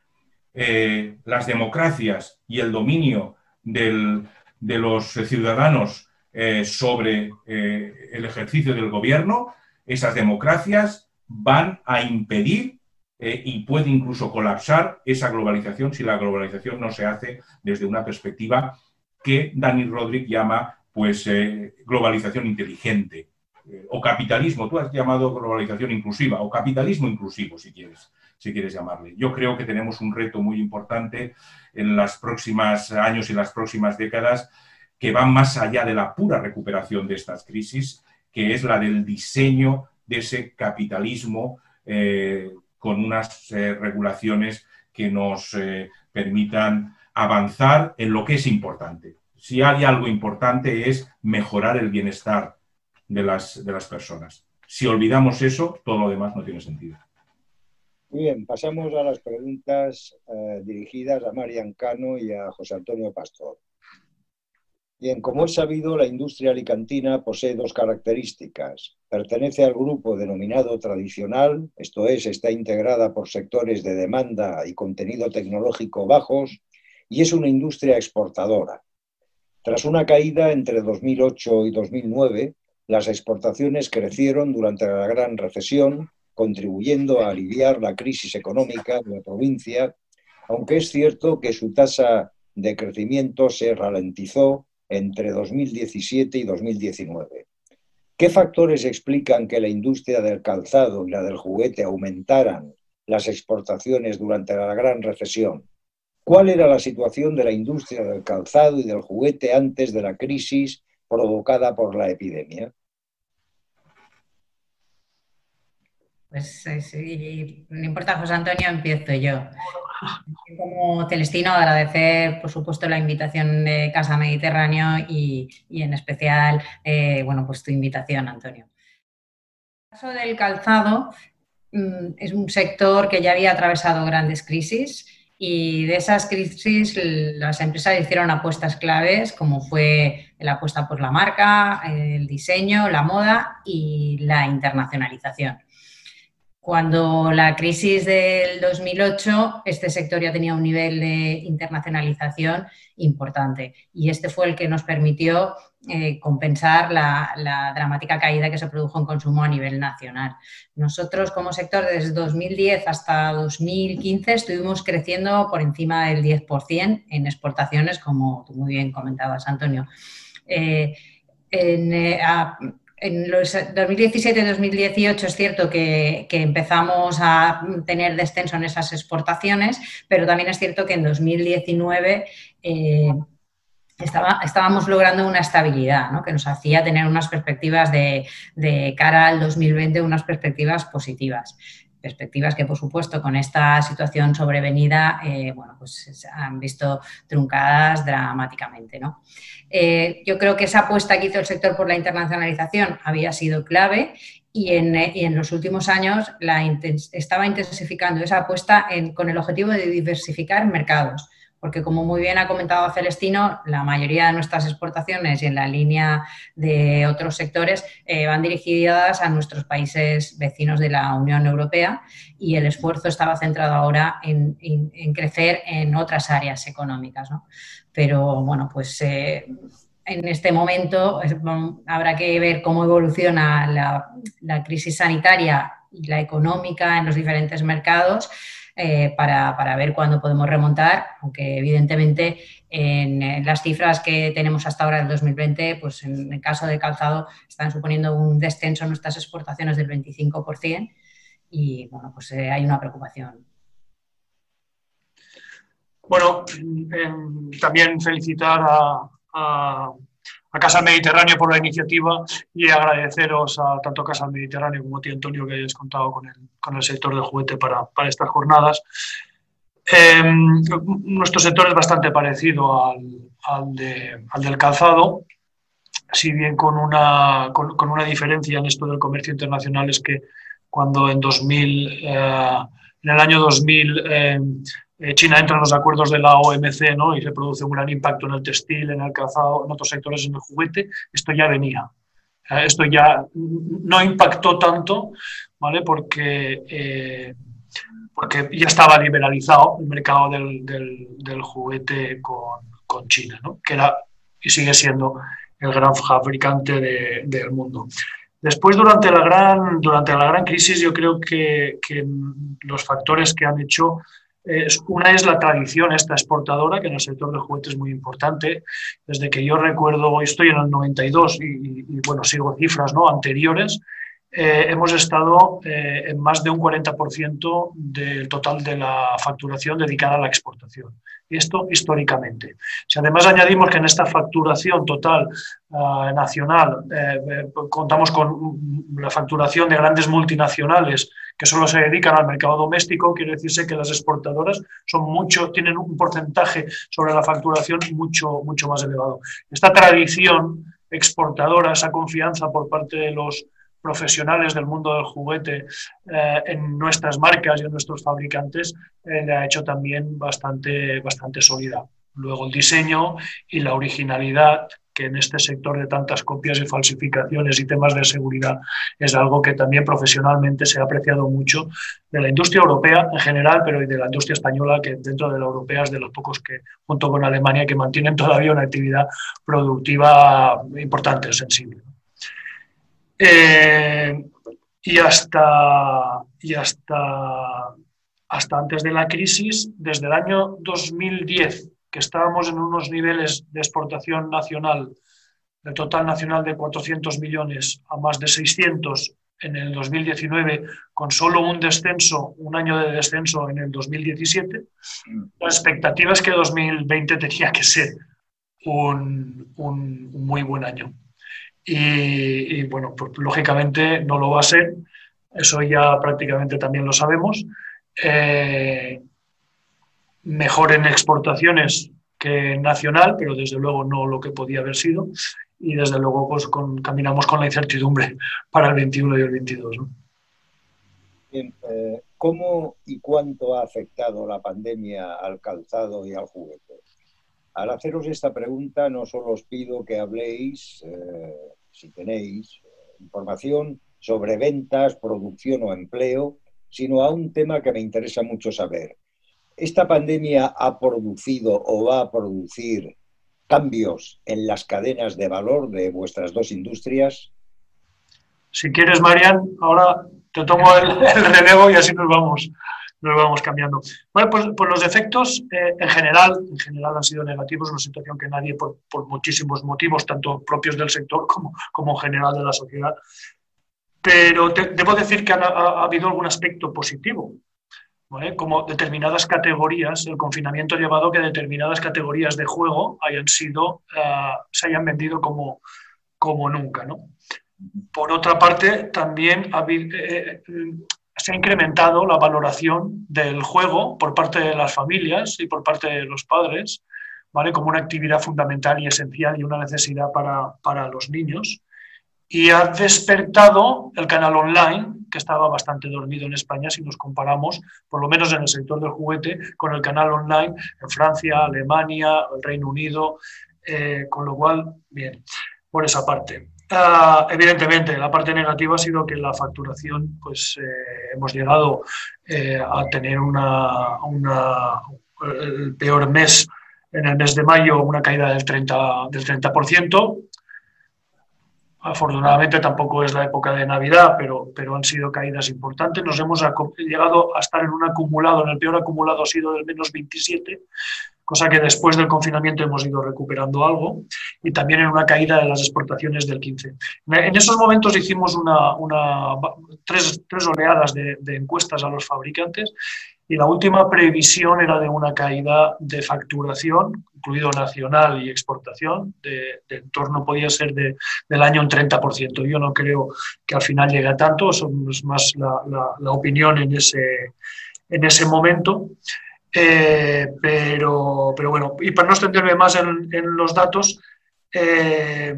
eh, las democracias y el dominio de los ciudadanos eh, sobre el ejercicio del gobierno, esas democracias van a impedir eh, y puede incluso colapsar esa globalización si la globalización no se hace desde una perspectiva que Dani Rodríguez llama pues, eh, globalización inteligente eh, o capitalismo. Tú has llamado globalización inclusiva o capitalismo inclusivo, si quieres, si quieres llamarle. Yo creo que tenemos un reto muy importante en los próximos años y las próximas décadas que va más allá de la pura recuperación de estas crisis, que es la del diseño de ese capitalismo con unas eh, regulaciones que nos eh, permitan avanzar en lo que es importante. Si hay algo importante es mejorar el bienestar de las, de las personas. Si olvidamos eso, todo lo demás no tiene sentido. Muy bien, pasamos a las preguntas eh, dirigidas a Marian Cano y a José Antonio Pastor. Bien, como es sabido, la industria alicantina posee dos características. Pertenece al grupo denominado tradicional, esto es, está integrada por sectores de demanda y contenido tecnológico bajos, y es una industria exportadora. Tras una caída entre 2008 y 2009, las exportaciones crecieron durante la gran recesión, contribuyendo a aliviar la crisis económica de la provincia, aunque es cierto que su tasa de crecimiento se ralentizó entre 2017 y 2019. ¿Qué factores explican que la industria del calzado y la del juguete aumentaran las exportaciones durante la gran recesión? ¿Cuál era la situación de la industria del calzado y del juguete antes de la crisis provocada por la epidemia? Pues sí, no importa, José Antonio, empiezo yo. Como Celestino, agradecer, por supuesto, la invitación de Casa Mediterráneo y, en especial, eh, bueno, pues tu invitación, Antonio. El caso del calzado mm, es un sector que ya había atravesado grandes crisis y de esas crisis las empresas hicieron apuestas claves como fue la apuesta por la marca, el diseño, la moda y la internacionalización. Cuando la crisis del 2008, este sector ya tenía un nivel de internacionalización importante y este fue el que nos permitió eh, compensar la, dramática caída que se produjo en consumo a nivel nacional. Nosotros como sector desde 2010 hasta 2015 estuvimos creciendo por encima del 10% en exportaciones, como tú muy bien comentabas, Antonio. Eh, en, eh, en los 2017 y 2018 es cierto que, empezamos a tener descenso en esas exportaciones, pero también es cierto que en 2019 eh, estábamos logrando una estabilidad que nos hacía tener unas perspectivas de, de cara al 2020, unas perspectivas positivas perspectivas que, por supuesto, con esta situación sobrevenida, eh, bueno, pues se han visto truncadas dramáticamente. ¿no? Eh, yo creo que esa apuesta que hizo el sector por la internacionalización había sido clave y en, en los últimos años la estaba intensificando esa apuesta con el objetivo de diversificar mercados porque como muy bien ha comentado Celestino, la mayoría de nuestras exportaciones y en la línea de otros sectores eh, van dirigidas a nuestros países vecinos de la Unión Europea y el esfuerzo estaba centrado ahora en, crecer en otras áreas económicas. Pero bueno, pues eh, en este momento habrá que ver cómo evoluciona la, la crisis sanitaria y la económica en los diferentes mercados eh, para, ver cuándo podemos remontar, aunque evidentemente en, las cifras que tenemos hasta ahora del 2020, pues en el caso de calzado están suponiendo un descenso en nuestras exportaciones del 25% y bueno, pues eh, hay una preocupación. Bueno, em, también felicitar a a Casa Mediterráneo por la iniciativa y agradeceros a tanto Casa Mediterráneo como a ti, Antonio, que hayas contado con el, con el sector del juguete para, para estas jornadas. Em, nuestro sector es bastante parecido al, al, del calzado, si bien con una, con, una diferencia en esto del comercio internacional es que cuando en 2000, eh, en el año 2000 eh, China entra en los acuerdos de la OMC ¿no? y se produce un gran impacto en el textil, en el calzado, en otros sectores, en el juguete, esto ya venía. Eh, esto ya no impactó tanto, ¿vale? Porque, eh, porque ya estaba liberalizado el mercado del, del, juguete con, con China, ¿no? que era y sigue siendo el gran fabricante de, del mundo. Después, durante la, gran, durante la gran crisis, yo creo que, que los factores que han hecho una es la tradición esta exportadora, que en el sector de juguetes es muy importante. Desde que yo recuerdo, estoy en el 92 y, y bueno, sigo cifras ¿no? anteriores, eh, hemos estado eh, en más de un 40% del total de la facturación dedicada a la exportación. Y esto históricamente. Si además añadimos que en esta facturación total ah, nacional eh, contamos con la facturación de grandes multinacionales que solo se dedican al mercado doméstico, quiere decirse que las exportadoras son mucho, tienen un porcentaje sobre la facturación mucho, mucho más elevado. Esta tradición exportadora, esa confianza por parte de los profesionales del mundo del juguete eh, en nuestras marcas y en nuestros fabricantes eh, ha hecho también bastante, bastante sólida. Luego el diseño y la originalidad que en este sector de tantas copias y falsificaciones y temas de seguridad es algo que también profesionalmente se ha apreciado mucho de la industria europea en general, pero y de la industria española, que dentro de la europea es de los pocos que, junto con Alemania, que mantienen todavía una actividad productiva importante, sensible. Eh, y hasta, y hasta, hasta antes de la crisis, desde el año 2010 que estábamos en unos niveles de exportación nacional, de total nacional de 400 millones a más de 600 en el 2019, con solo un descenso, un año de descenso en el 2017, la expectativa es que 2020 tenía que ser un, muy buen año. Y, bueno, pues lógicamente no lo va a ser, eso ya prácticamente también lo sabemos. Eh, mejor en exportaciones que nacional, pero desde luego no lo que podía haber sido. Y desde luego pues caminamos con la incertidumbre para el 21 y el 22. Eh, ¿Cómo y cuánto ha afectado la pandemia al calzado y al juguete? Al haceros esta pregunta no solo os pido que habléis, eh, si tenéis información, sobre ventas, producción o empleo, sino a un tema que me interesa mucho saber, ¿Esta pandemia ha producido o va a producir cambios en las cadenas de valor de vuestras dos industrias? Si quieres, Marian, ahora te tomo el, relevo y así nos vamos, nos vamos cambiando. Bueno, pues, pues los efectos eh, en, general, en general han sido negativos, una situación que nadie, por, muchísimos motivos, tanto propios del sector como, como general de la sociedad. Pero debo decir que ha habido algún aspecto positivo como determinadas categorías, el confinamiento ha llevado a que determinadas categorías de juego hayan sido, eh, se hayan vendido como, como nunca. ¿no? Por otra parte, también eh, se ha incrementado la valoración del juego por parte de las familias y por parte de los padres, ¿vale? como una actividad fundamental y esencial y una necesidad para, para los niños y ha despertado el canal online, que estaba bastante dormido en España si nos comparamos, por lo menos en el sector del juguete, con el canal online en Francia, Alemania, el Reino Unido, eh, con lo cual, bien, por esa parte. Ah, evidentemente, la parte negativa ha sido que la facturación, pues eh, hemos llegado eh, a tener una, una, el peor mes en el mes de mayo, una caída del 30%, del 30% Afortunadamente tampoco es la época de Navidad, pero, pero han sido caídas importantes. Nos hemos llegado a estar en un acumulado, en el peor acumulado ha sido del menos 27, cosa que después del confinamiento hemos ido recuperando algo, y también en una caída de las exportaciones del 15. En esos momentos hicimos una, una tres, oleadas de, de encuestas a los fabricantes y la última previsión era de una caída de facturación, incluido nacional y exportación, de, en torno podía ser de, del año un 30%. Yo no creo que al final llegue a tanto, es más la, opinión en ese, en ese momento. Eh, pero, pero bueno, y para no extenderme más en, en los datos, eh,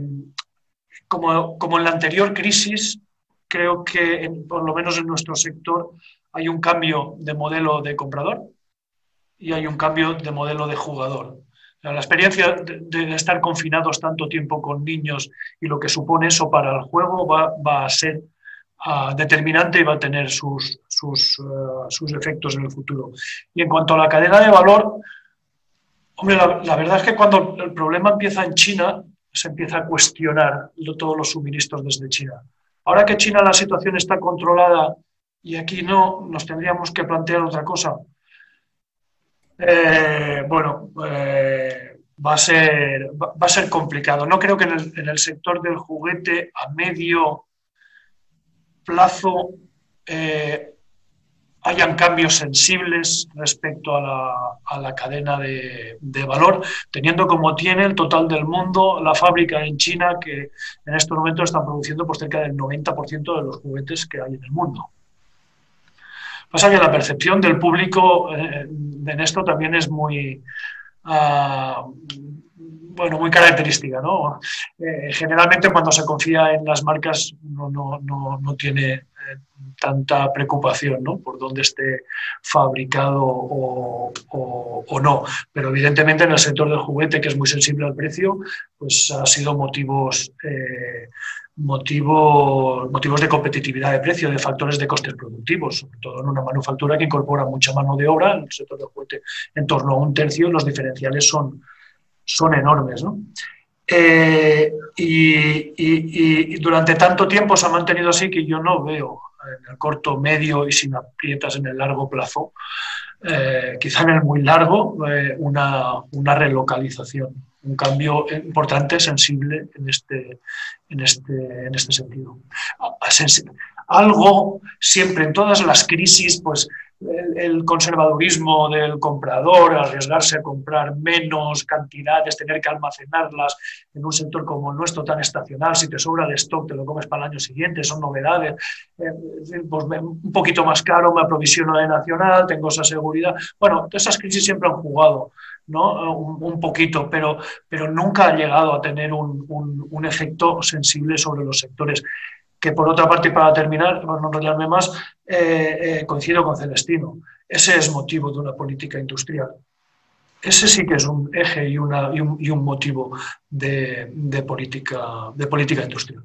como, como en la anterior crisis, creo que por lo menos en nuestro sector hay un cambio de modelo de comprador y hay un cambio de modelo de jugador. La experiencia de, estar confinados tanto tiempo con niños y lo que supone eso para el juego va, a ser ah, determinante y va a tener sus, sus, ah, sus, efectos en el futuro. Y en cuanto a la cadena de valor, hombre, la, verdad es que cuando el problema empieza en China, se empieza a cuestionar todos los suministros desde China. Ahora que China la situación está controlada y aquí no, nos tendríamos que plantear otra cosa. Eh, bueno, eh, va, a ser, va, a ser complicado. No creo que en el, sector del juguete a medio plazo eh, hayan cambios sensibles respecto a la, cadena de, valor, teniendo como tiene el total del mundo la fábrica en China que en estos momentos están produciendo por cerca del 90% de los juguetes que hay en el mundo. Pasa que la percepción del público eh, en esto también es muy, ah, bueno, muy característica. ¿no? Eh, generalmente cuando se confía en las marcas no, no, no, no tiene tanta preocupación ¿no? por dónde esté fabricado o, no. Pero evidentemente en el sector del juguete, que es muy sensible al precio, pues ha sido motivos, eh, motivos, motivos de competitividad de precio, de factores de costes productivos, sobre todo en una manufactura que incorpora mucha mano de obra, en el sector del juguete en torno a un tercio, los diferenciales son, son enormes. ¿no? Eh, y, durante tanto tiempo se ha mantenido así que yo no veo en el corto, medio y sin aprietas en el largo plazo, eh, quizá en el muy largo, eh, una, una, relocalización, un cambio importante, sensible en este, en este, en este sentido. Algo siempre en todas las crisis, pues el, conservadurismo del comprador, arriesgarse a comprar menos cantidades, tener que almacenarlas en un sector como el nuestro tan estacional, si te sobra el stock te lo comes para el año siguiente, son novedades, eh, pues un poquito más caro, me aprovisiono de nacional, tengo esa seguridad. Bueno, todas esas crisis siempre han jugado. ¿no? Un, poquito, pero, pero nunca ha llegado a tener un, un efecto sensible sobre los sectores que por otra parte, para terminar, no enrollarme más, eh, eh, coincido con Celestino. Ese es motivo de una política industrial. Ese sí que es un eje y, una, y, un, motivo de, política, de política industrial.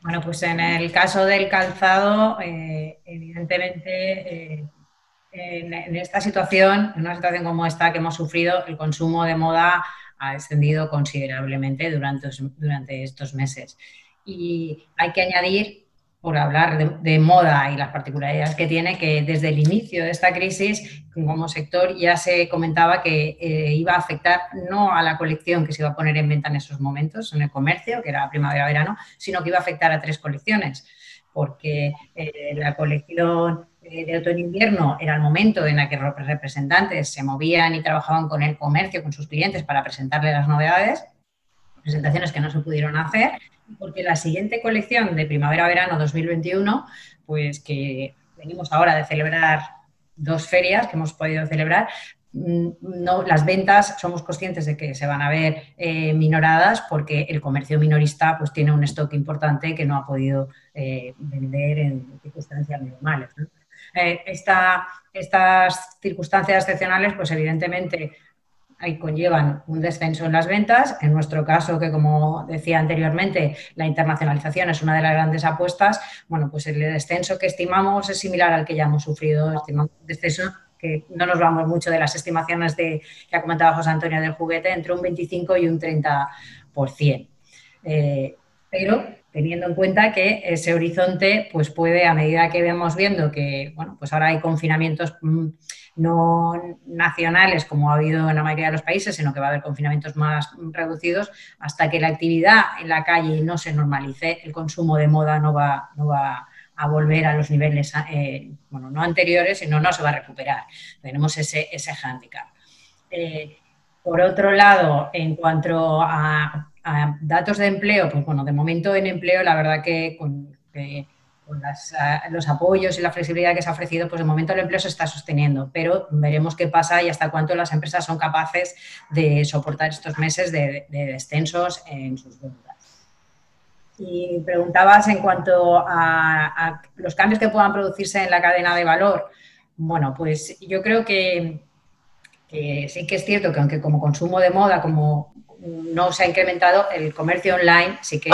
Bueno, pues en el caso del calzado, eh, evidentemente, en, en, esta situación, en una situación como esta que hemos sufrido, el consumo de moda ha descendido considerablemente durante, durante estos meses. Y hay que añadir, por hablar de, moda y las particularidades que tiene, que desde el inicio de esta crisis, como sector, ya se comentaba que eh, iba a afectar no a la colección que se iba a poner en venta en esos momentos, en el comercio, que era primavera-verano, sino que iba a afectar a tres colecciones, porque eh, la colección de otoño-invierno era el momento en el que los representantes se movían y trabajaban con el comercio, con sus clientes para presentarle las novedades, presentaciones que no se pudieron hacer, porque la siguiente colección de primavera-verano 2021, pues que venimos ahora de celebrar dos ferias que hemos podido celebrar, mm, no, las ventas somos conscientes de que se van a ver eh, minoradas porque el comercio minorista pues tiene un stock importante que no ha podido eh, vender en circunstancias normales. ¿no? Eh, estas circunstancias excepcionales, pues evidentemente ahí conllevan un descenso en las ventas. En nuestro caso, que como decía anteriormente, la internacionalización es una de las grandes apuestas, bueno, pues el descenso que estimamos es similar al que ya hemos sufrido, estimamos un descenso que no nos vamos mucho de las estimaciones de, que ha comentado José Antonio del juguete, entre un 25 y un 30%. Eh, pero teniendo en cuenta que ese horizonte pues puede, a medida que vamos viendo que, bueno, pues ahora hay confinamientos mm, no nacionales como ha habido en la mayoría de los países, sino que va a haber confinamientos más reducidos, hasta que la actividad en la calle no se normalice, el consumo de moda no va, no va a volver a los niveles, eh, bueno, no anteriores, sino no se va a recuperar. Tenemos ese, ese hándicap. Eh, por otro lado, en cuanto a datos de empleo, pues bueno, de momento en empleo, la verdad que con, los apoyos y la flexibilidad que se ha ofrecido, pues de momento el empleo se está sosteniendo, pero veremos qué pasa y hasta cuánto las empresas son capaces de soportar estos meses de, descensos en sus ventas. Y preguntabas en cuanto a, los cambios que puedan producirse en la cadena de valor. Bueno, pues yo creo que, que sí que es cierto que aunque como consumo de moda, como no se ha incrementado, el comercio online sí que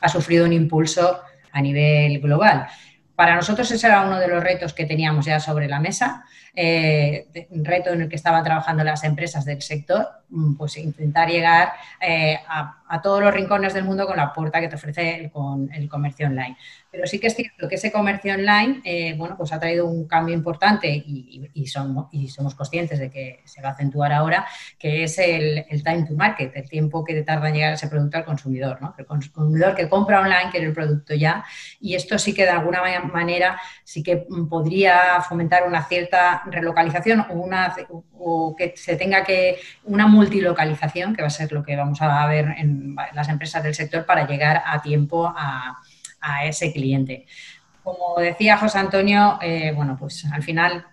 ha sufrido un impulso a nivel global. Para nosotros ese era uno de los retos que teníamos ya sobre la mesa, eh, un reto en el que estaban trabajando las empresas del sector, mm, pues intentar llegar eh, a, a, todos los rincones del mundo con la puerta que te ofrece con el comercio online. Pero sí que es cierto que ese comercio online, eh, bueno, pues ha traído un cambio importante y, somos, y, somos, conscientes de que se va a acentuar ahora, que es el, time to market, el tiempo que tarda en llegar ese producto al consumidor, ¿no? El consumidor que compra online quiere el producto ya y esto sí que de alguna manera sí que podría fomentar una cierta relocalización o, una, o que se tenga que una multilocalización, que va a ser lo que vamos a ver en las empresas del sector para llegar a tiempo a a ese cliente. Como decía José Antonio, eh, bueno, pues al final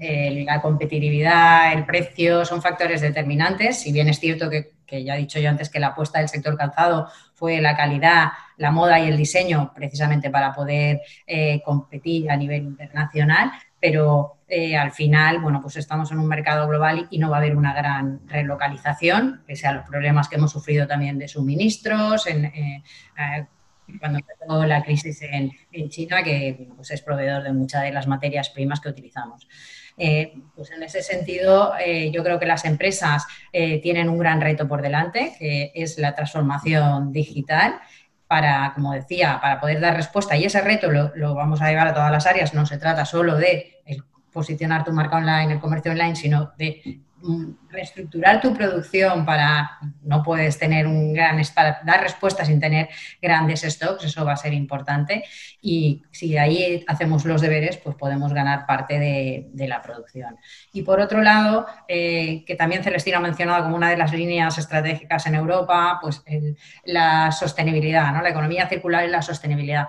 la competitividad, el precio son factores determinantes. Si bien es cierto que, que ya he dicho yo antes que la apuesta del sector calzado fue la calidad, la moda y el diseño precisamente para poder eh, competir a nivel internacional, pero eh, al final, bueno, pues estamos en un mercado global y no va a haber una gran relocalización, pese a los problemas que hemos sufrido también de suministros, en, cuando empezó la crisis en, China, que pues es proveedor de muchas de las materias primas que utilizamos. Eh, pues en ese sentido, eh, yo creo que las empresas eh, tienen un gran reto por delante, que es la transformación digital para, como decía, para poder dar respuesta. Y ese reto lo, lo, vamos a llevar a todas las áreas. No se trata solo de posicionar tu marca online, el comercio online, sino de Mm, reestructurar tu producción para no puedes tener un gran para dar respuestas sin tener grandes stocks, eso va a ser importante. Y si ahí hacemos los deberes, pues podemos ganar parte de, la producción. Y por otro lado, eh, que también Celestino ha mencionado como una de las líneas estratégicas en Europa, pues la sostenibilidad, ¿no? la economía circular y la sostenibilidad.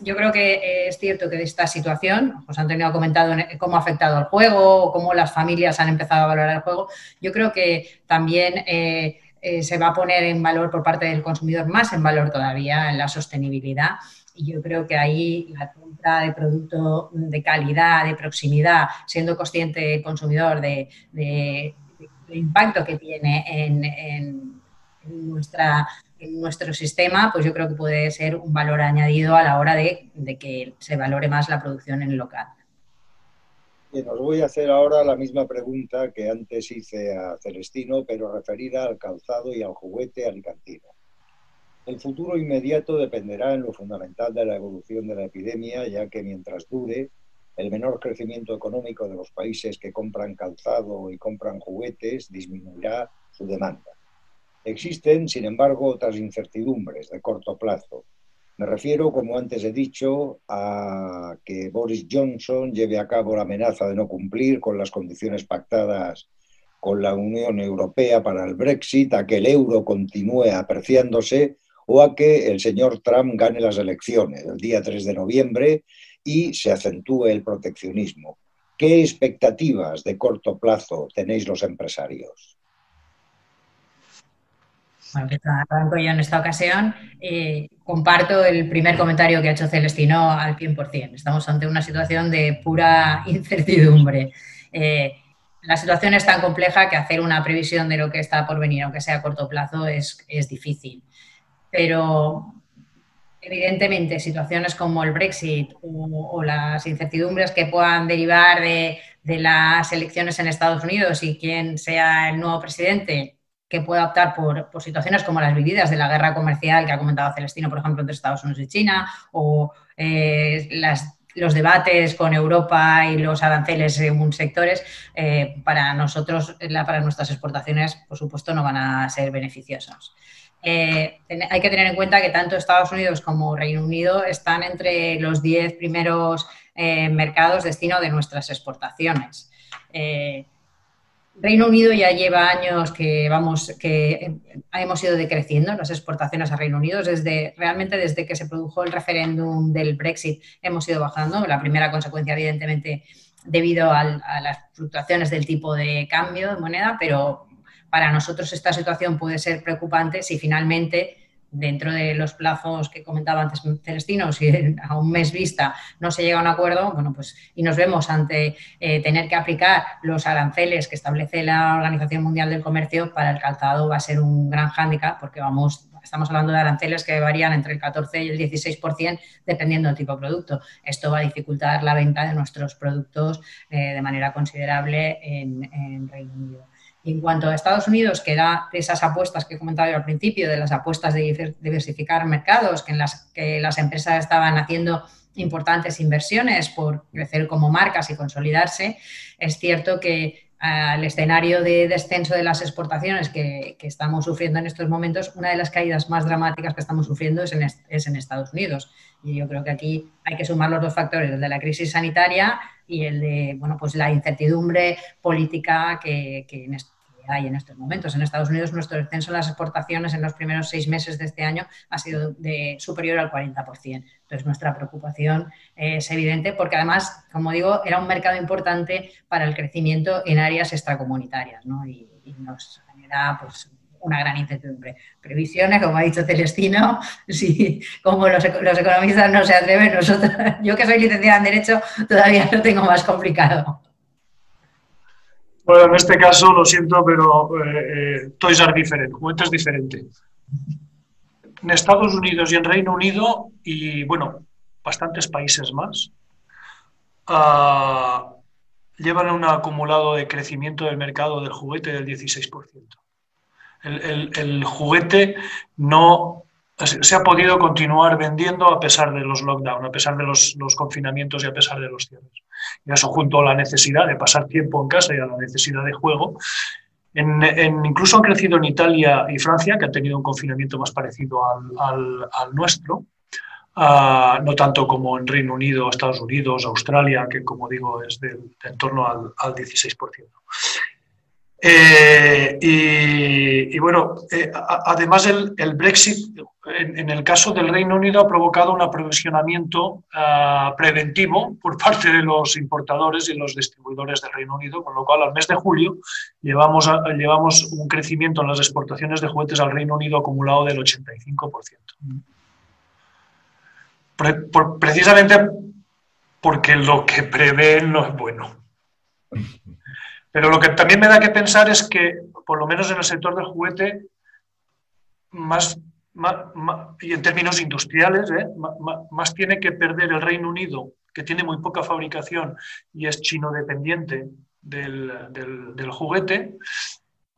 yo creo que es cierto que de esta situación, José Antonio ha comentado cómo ha afectado el juego, cómo las familias han empezado a valorar el juego, yo creo que también eh, eh, se va a poner en valor por parte del consumidor, más en valor todavía, en la sostenibilidad. Y yo creo que ahí la compra de producto de calidad, de proximidad, siendo consciente el consumidor de, impacto que tiene en, nuestra, en nuestro sistema, pues yo creo que puede ser un valor añadido a la hora de, de que se valore más la producción en el local. Bien, os voy a hacer ahora la misma pregunta que antes hice a Celestino, pero referida al calzado y al juguete alicantino. El futuro inmediato dependerá en lo fundamental de la evolución de la epidemia, ya que mientras dure, el menor crecimiento económico de los países que compran calzado y compran juguetes disminuirá su demanda. Existen, sin embargo, otras incertidumbres de corto plazo, me refiero, como antes he dicho, a que Boris Johnson lleve a cabo la amenaza de no cumplir con las condiciones pactadas con la Unión Europea para el Brexit, a que el euro continúe apreciándose o a que el señor Trump gane las elecciones el día 3 de noviembre y se acentúe el proteccionismo. ¿Qué expectativas de corto plazo tenéis los empresarios? Bueno, que arranco yo en esta ocasión. Eh, comparto el primer comentario que ha hecho Celestino al 100%. Estamos ante una situación de pura incertidumbre. Eh, la situación es tan compleja que hacer una previsión de lo que está por venir, aunque sea a corto plazo, es, difícil. Pero evidentemente situaciones como el Brexit o, las incertidumbres que puedan derivar de, de, las elecciones en Estados Unidos y quién sea el nuevo presidente que pueda optar por, situaciones como las vividas de la guerra comercial que ha comentado Celestino, por ejemplo, entre Estados Unidos y China, o eh, los debates con Europa y los aranceles según sectores, eh, para nosotros, para nuestras exportaciones, por supuesto, no van a ser beneficiosos. Eh, hay que tener en cuenta que tanto Estados Unidos como Reino Unido están entre los 10 primeros mercados destino de nuestras exportaciones. Reino Unido ya lleva años que vamos, que hemos ido decreciendo las exportaciones a Reino Unido. Desde, realmente desde que se produjo el referéndum del Brexit hemos ido bajando. La primera consecuencia, evidentemente, debido a las fluctuaciones del tipo de cambio de moneda, pero para nosotros esta situación puede ser preocupante si finalmente dentro de los plazos que comentaba antes Celestino, si a un mes vista no se llega a un acuerdo, bueno, pues y nos vemos ante eh, tener que aplicar los aranceles que establece la Organización Mundial del Comercio para el calzado va a ser un gran hándicap porque vamos estamos hablando de aranceles que varían entre el 14 y el 16% dependiendo del tipo de producto. Esto va a dificultar la venta de nuestros productos eh, de manera considerable en, en Reino Unido. En cuanto a Estados Unidos, que da esas apuestas que he comentado yo al principio, de las apuestas de diversificar mercados, que en las que las empresas estaban haciendo importantes inversiones por crecer como marcas y consolidarse, es cierto que al escenario de descenso de las exportaciones que, estamos sufriendo en estos momentos, una de las caídas más dramáticas que estamos sufriendo es en, es en, Estados Unidos. Y yo creo que aquí hay que sumar los dos factores, el de la crisis sanitaria y el de bueno, pues la incertidumbre política que, que en, hay en estos momentos. En Estados Unidos nuestro descenso en las exportaciones en los primeros seis meses de este año ha sido de superior al 40%. Entonces nuestra preocupación es evidente porque además, como digo, era un mercado importante para el crecimiento en áreas extracomunitarias ¿no? y, nos genera pues, una gran incertidumbre. Previsiones, como ha dicho Celestino, si, como los, economistas no se atreven, nosotros, yo que soy licenciada en Derecho, todavía lo tengo más complicado. Bueno, en este caso lo siento, pero eh, eh Toys are juguete es diferente. En Estados Unidos y en Reino Unido, y bueno, bastantes países más, uh, llevan un acumulado de crecimiento del mercado del juguete del 16%. El, juguete no se ha podido continuar vendiendo a pesar de los lockdowns, a pesar de los, confinamientos y a pesar de los cierres. Y eso junto a la necesidad de pasar tiempo en casa y a la necesidad de juego, incluso han crecido en Italia y Francia, que han tenido un confinamiento más parecido al nuestro, no tanto como en Reino Unido, Estados Unidos, Australia, que como digo es de, en torno al, 16%. Eh, y, bueno, eh, además el, Brexit, en, el caso del Reino Unido, ha provocado un aprovisionamiento ah, preventivo por parte de los importadores y los distribuidores del Reino Unido, con lo cual al mes de julio llevamos, llevamos un crecimiento en las exportaciones de juguetes al Reino Unido acumulado del 85% precisamente porque lo que prevén no es bueno. Pero lo que también me da que pensar es que, por lo menos en el sector del juguete, más, y en términos industriales, ¿eh? más, tiene que perder el Reino Unido, que tiene muy poca fabricación y es chino dependiente del, del juguete,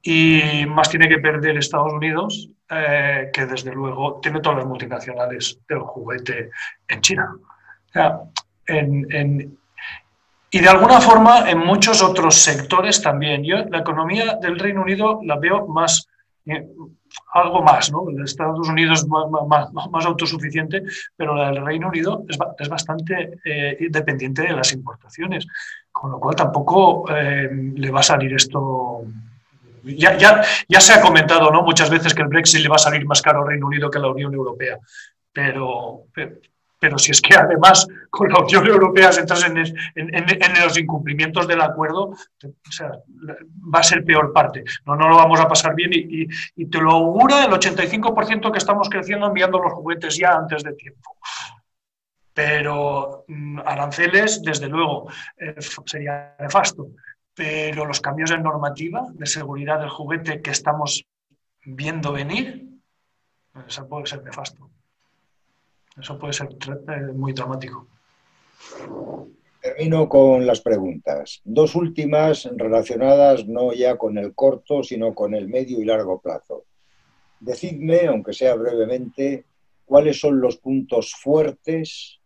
y más tiene que perder Estados Unidos, eh, que desde luego tiene todas las multinacionales del juguete en China. Y de alguna forma en muchos otros sectores también. Yo la economía del Reino Unido la veo más, eh, algo más, ¿no? Estados Unidos más, más, autosuficiente, pero la del Reino Unido es, es bastante eh, dependiente de las importaciones, con lo cual tampoco le va a salir esto ya, ya, ya, se ha comentado ¿no? muchas veces que el Brexit le va a salir más caro al Reino Unido que a la Unión Europea, pero, pero, si es que además con la Unión Europea se entras en, en, los incumplimientos del acuerdo, va a ser peor parte. No, no lo vamos a pasar bien y, te lo augura el 85% que estamos creciendo enviando los juguetes ya antes de tiempo. Pero mm, aranceles, desde luego, eh, sería nefasto pero los cambios en normativa de seguridad del juguete que estamos viendo venir, eso puede ser nefasto. Eso puede ser eh, muy dramático. Termino con las preguntas. Dos últimas relacionadas no ya con el corto, sino con el medio y largo plazo. Decidme, aunque sea brevemente, cuáles son los puntos fuertes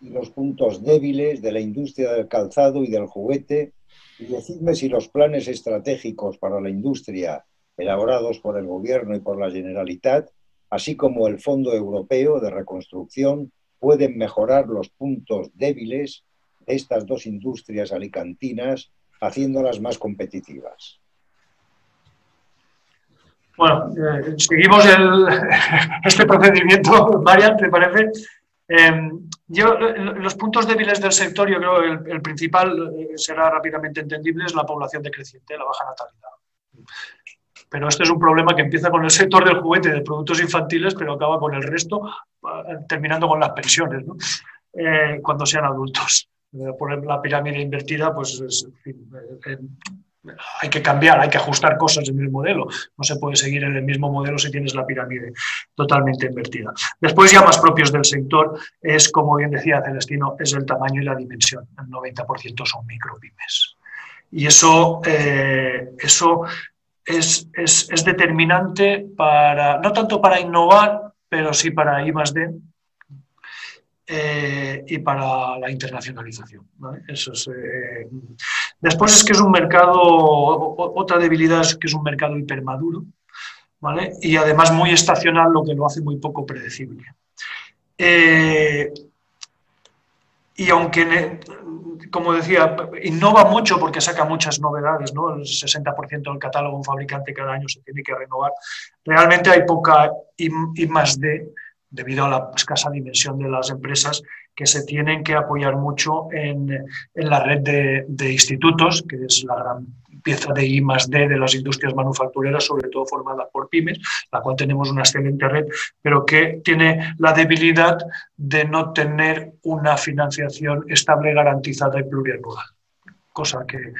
y los puntos débiles de la industria del calzado y del juguete y decidme si los planes estratégicos para la industria elaborados por el Gobierno y por la Generalitat, así como el Fondo Europeo de Reconstrucción, pueden mejorar los puntos débiles de estas dos industrias alicantinas, haciéndolas más competitivas. Bueno, eh, seguimos este procedimiento, Marian, ¿te parece? Em, yo, los puntos débiles del sector, yo creo que el, principal eh, será rápidamente entendible, es la población decreciente, la baja natalidad. Pero este es un problema que empieza con el sector del juguete, de productos infantiles, pero acaba con el resto, eh, terminando con las pensiones, eh, cuando sean adultos. Por la pirámide invertida, pues hay que cambiar, hay que ajustar cosas en el modelo. No se puede seguir en el mismo modelo si tienes la pirámide totalmente invertida. Después, ya más propios del sector, es, como bien decía Celestino, es el tamaño y la dimensión. El 90% son micropymes. Y eso, eh, eso es, es, determinante para, no tanto para innovar, pero sí para I D, eh, y para la internacionalización. Eso es, eh, Después es que es un mercado, otra debilidad es que es un mercado hipermaduro, ¿vale? Y además muy estacional, lo que lo hace muy poco predecible. Eh, y aunque, como decía, innova mucho porque saca muchas novedades, ¿no? El 60% del catálogo un fabricante cada año se tiene que renovar. Realmente hay poca y más de debido a la escasa dimensión de las empresas, que se tienen que apoyar mucho en, la red de, institutos, que es la gran pieza de I más D de las industrias manufactureras, sobre todo formada por pymes, la cual tenemos una excelente red, pero que tiene la debilidad de no tener una financiación estable, garantizada y plurianual, cosa que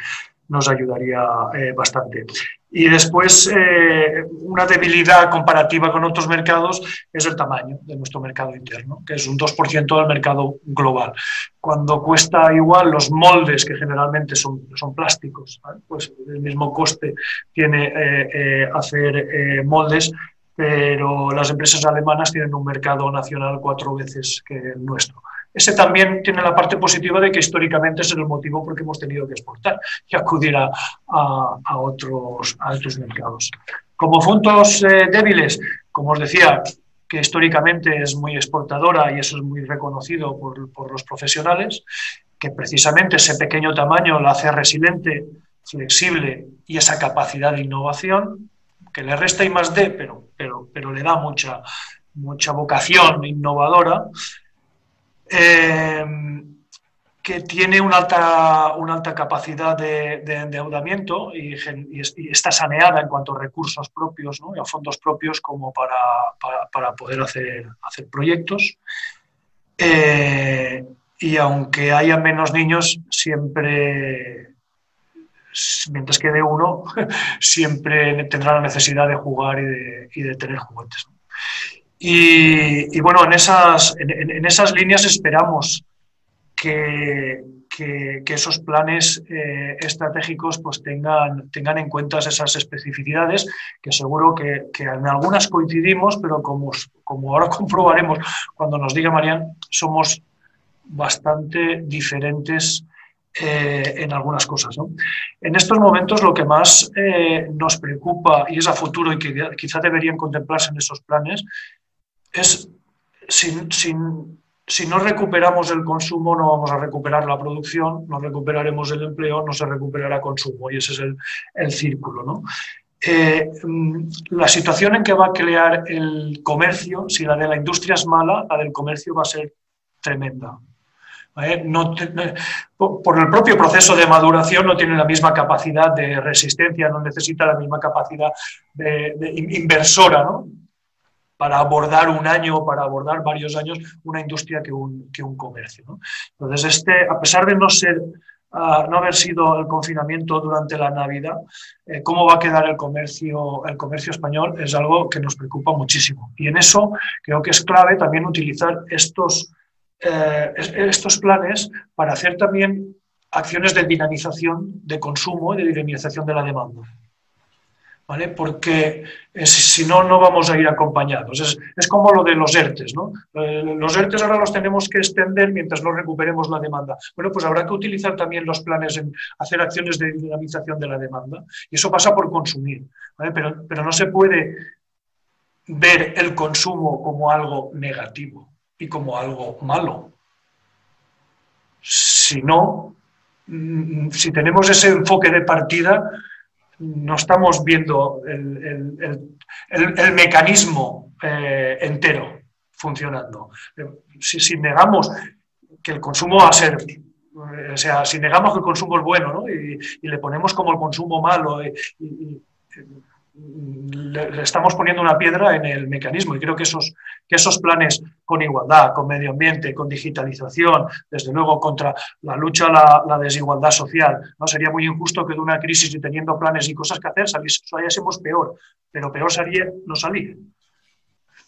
nos ayudaría eh, bastante. Y después, eh, una debilidad comparativa con otros mercados es el tamaño de nuestro mercado interno, que es un 2% del mercado global. Cuando cuesta igual los moldes, que generalmente son, son plásticos, pues el mismo coste tiene eh, hacer moldes, pero las empresas alemanas tienen un mercado nacional cuatro veces que el nuestro. Ese también tiene la parte positiva de que históricamente es el motivo por el que hemos tenido que exportar y acudir a, otros, a mercados. Como puntos eh, débiles, como os decía, que históricamente es muy exportadora y eso es muy reconocido por, por los profesionales, que precisamente ese pequeño tamaño la hace resiliente, flexible y esa capacidad de innovación, que le resta y más de, pero, pero, pero le da mucha, mucha vocación innovadora Em, que tiene una alta, una alta capacidad de, endeudamiento y, está saneada en cuanto a recursos propios y a fondos propios como para, poder hacer, hacer proyectos. Eh, y aunque haya menos niños, siempre, mientras quede uno, siempre tendrá la necesidad de jugar y de, tener juguetes. Y, bueno, en esas, en, esas líneas esperamos que, que, esos planes eh, estratégicos pues tengan, tengan en cuenta esas especificidades, que seguro que, que, en algunas coincidimos, pero como, como ahora comprobaremos cuando nos diga Marian, somos bastante diferentes eh, en algunas cosas. En estos momentos lo que más eh, nos preocupa y es a futuro y que quizá deberían contemplarse en esos planes es, si no recuperamos el consumo, no vamos a recuperar la producción, no recuperaremos el empleo, no se recuperará consumo. Y ese es el, círculo. Eh, mm, la situación en que va a crear el comercio, si la de la industria es mala, la del comercio va a ser tremenda. por el propio proceso de maduración no tiene la misma capacidad de resistencia, no necesita la misma capacidad de, inversora, ¿no? Para abordar un año para abordar varios años una industria que un, que un comercio. Entonces, este, a pesar de no ser ah, no haber sido el confinamiento durante la Navidad, eh, cómo va a quedar el comercio, el comercio español es algo que nos preocupa muchísimo. Y en eso creo que es clave también utilizar estos, eh, estos planes para hacer también acciones de dinamización de consumo y de dinamización de la demanda. Porque eh, si no, no vamos a ir acompañados. Es, como lo de los ERTES, ¿no? Eh, los ERTES ahora los tenemos que extender mientras no recuperemos la demanda. Bueno, pues habrá que utilizar también los planes en hacer acciones de dinamización de la demanda. Y eso pasa por consumir, pero, pero no se puede ver el consumo como algo negativo y como algo malo. Si no, mm, si tenemos ese enfoque de partida, no estamos viendo el, mecanismo eh, entero funcionando. Si, negamos que el consumo va a ser, eh, o sea, si negamos que el consumo es bueno y, le ponemos como el consumo malo y, le, estamos poniendo una piedra en el mecanismo y creo que esos, esos planes con igualdad, con medio ambiente, con digitalización, desde luego contra la lucha a la, desigualdad social, ¿no? sería muy injusto que de una crisis y teniendo planes y cosas que hacer saliésemos peor, pero peor sería no salir.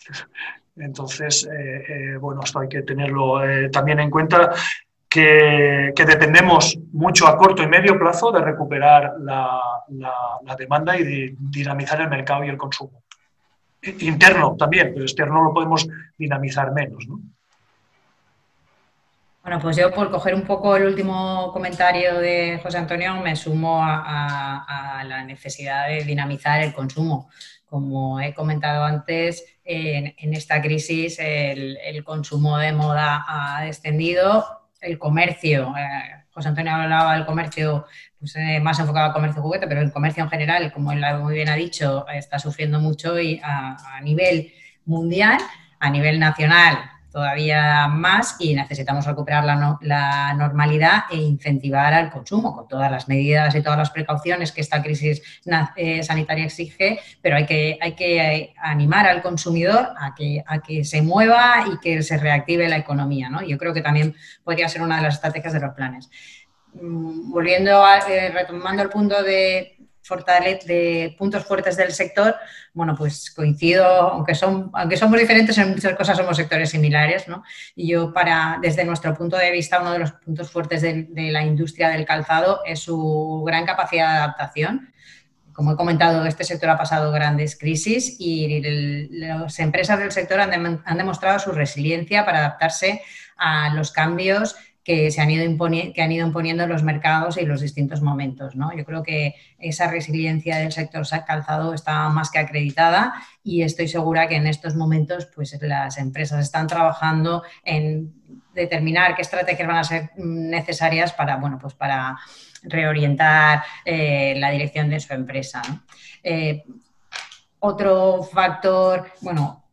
Entonces, eh, eh, bueno, esto hay que tenerlo eh, también en cuenta que, dependemos mucho a corto y medio plazo de recuperar la, demanda y de dinamizar el mercado y el consumo. Interno también, pero externo lo podemos dinamizar menos. Bueno, pues yo por coger un poco el último comentario de José Antonio me sumo a, la necesidad de dinamizar el consumo. Como he comentado antes, en, esta crisis el, el, consumo de moda ha descendido el comercio, eh, José Antonio hablaba del comercio pues, eh, más enfocado al comercio juguete, pero el comercio en general, como él muy bien ha dicho, está sufriendo mucho y a, nivel mundial, a nivel nacional todavía más y necesitamos recuperar la, normalidad e incentivar al consumo con todas las medidas y todas las precauciones que esta crisis eh, sanitaria exige, pero hay que, hay que animar al consumidor a que, a que se mueva y que se reactive la economía. ¿no? Yo creo que también podría ser una de las estrategias de los planes. Mm, volviendo a, eh, retomando el punto de de puntos fuertes del sector, bueno, pues coincido, aunque, son, aunque somos diferentes en muchas cosas, somos sectores similares, ¿no? Y yo, para, desde nuestro punto de vista, uno de los puntos fuertes de, la industria del calzado es su gran capacidad de adaptación. Como he comentado, este sector ha pasado grandes crisis y las empresas del sector han, han demostrado su resiliencia para adaptarse a los cambios que se han ido, que han ido imponiendo los mercados y los distintos momentos. ¿no? Yo creo que esa resiliencia del sector calzado está más que acreditada y estoy segura que en estos momentos pues, las empresas están trabajando en determinar qué estrategias van a ser necesarias para, bueno, pues para reorientar eh, la dirección de su empresa. Eh, otro factor, bueno,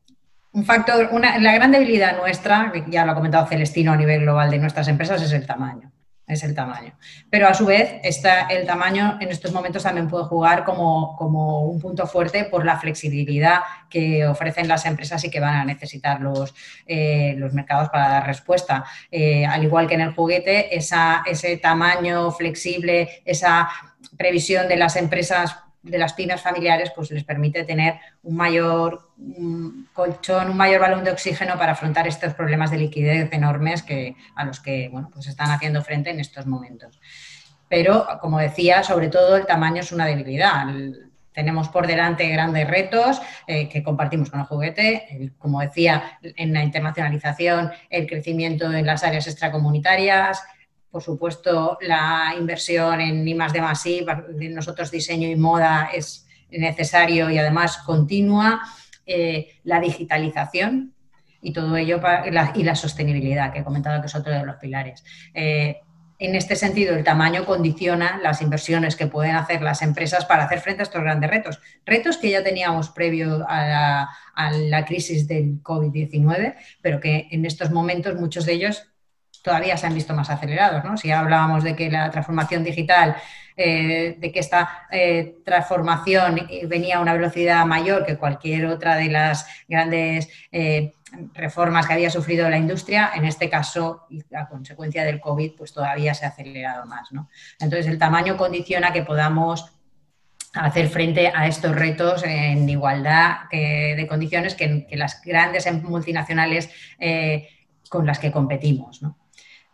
un factor, una, la gran debilidad nuestra, ya lo ha comentado Celestino a nivel global de nuestras empresas, es el tamaño. Es el tamaño. Pero a su vez, está, el tamaño en estos momentos también puede jugar como, como, un punto fuerte por la flexibilidad que ofrecen las empresas y que van a necesitar los, eh, los mercados para dar respuesta. Eh, al igual que en el juguete, esa, ese tamaño flexible, esa previsión de las empresas de las pymes familiares pues les permite tener un mayor colchón, un mayor balón de oxígeno para afrontar estos problemas de liquidez enormes que, a los que bueno, pues están haciendo frente en estos momentos. Pero, como decía, sobre todo el tamaño es una debilidad. tenemos por delante grandes retos eh, que compartimos con el juguete, como decía, en la internacionalización, el crecimiento en las áreas extracomunitarias, por supuesto, la inversión en I de más I, nosotros diseño y moda es necesario y además continua, eh, la digitalización y todo ello y la sostenibilidad, que he comentado que es otro de los pilares. Eh, en este sentido, el tamaño condiciona las inversiones que pueden hacer las empresas para hacer frente a estos grandes retos. Retos que ya teníamos previo la, a la crisis del COVID-19, pero que en estos momentos muchos de ellos todavía se han visto más acelerados. ¿no? Si hablábamos de que la transformación digital, eh, de que esta eh, transformación venía a una velocidad mayor que cualquier otra de las grandes eh, reformas que había sufrido la industria, en este caso, a consecuencia del COVID, pues todavía se ha acelerado más. ¿no? Entonces, el tamaño condiciona que podamos hacer frente a estos retos en igualdad de condiciones que, que, las grandes multinacionales con las que competimos. ¿no?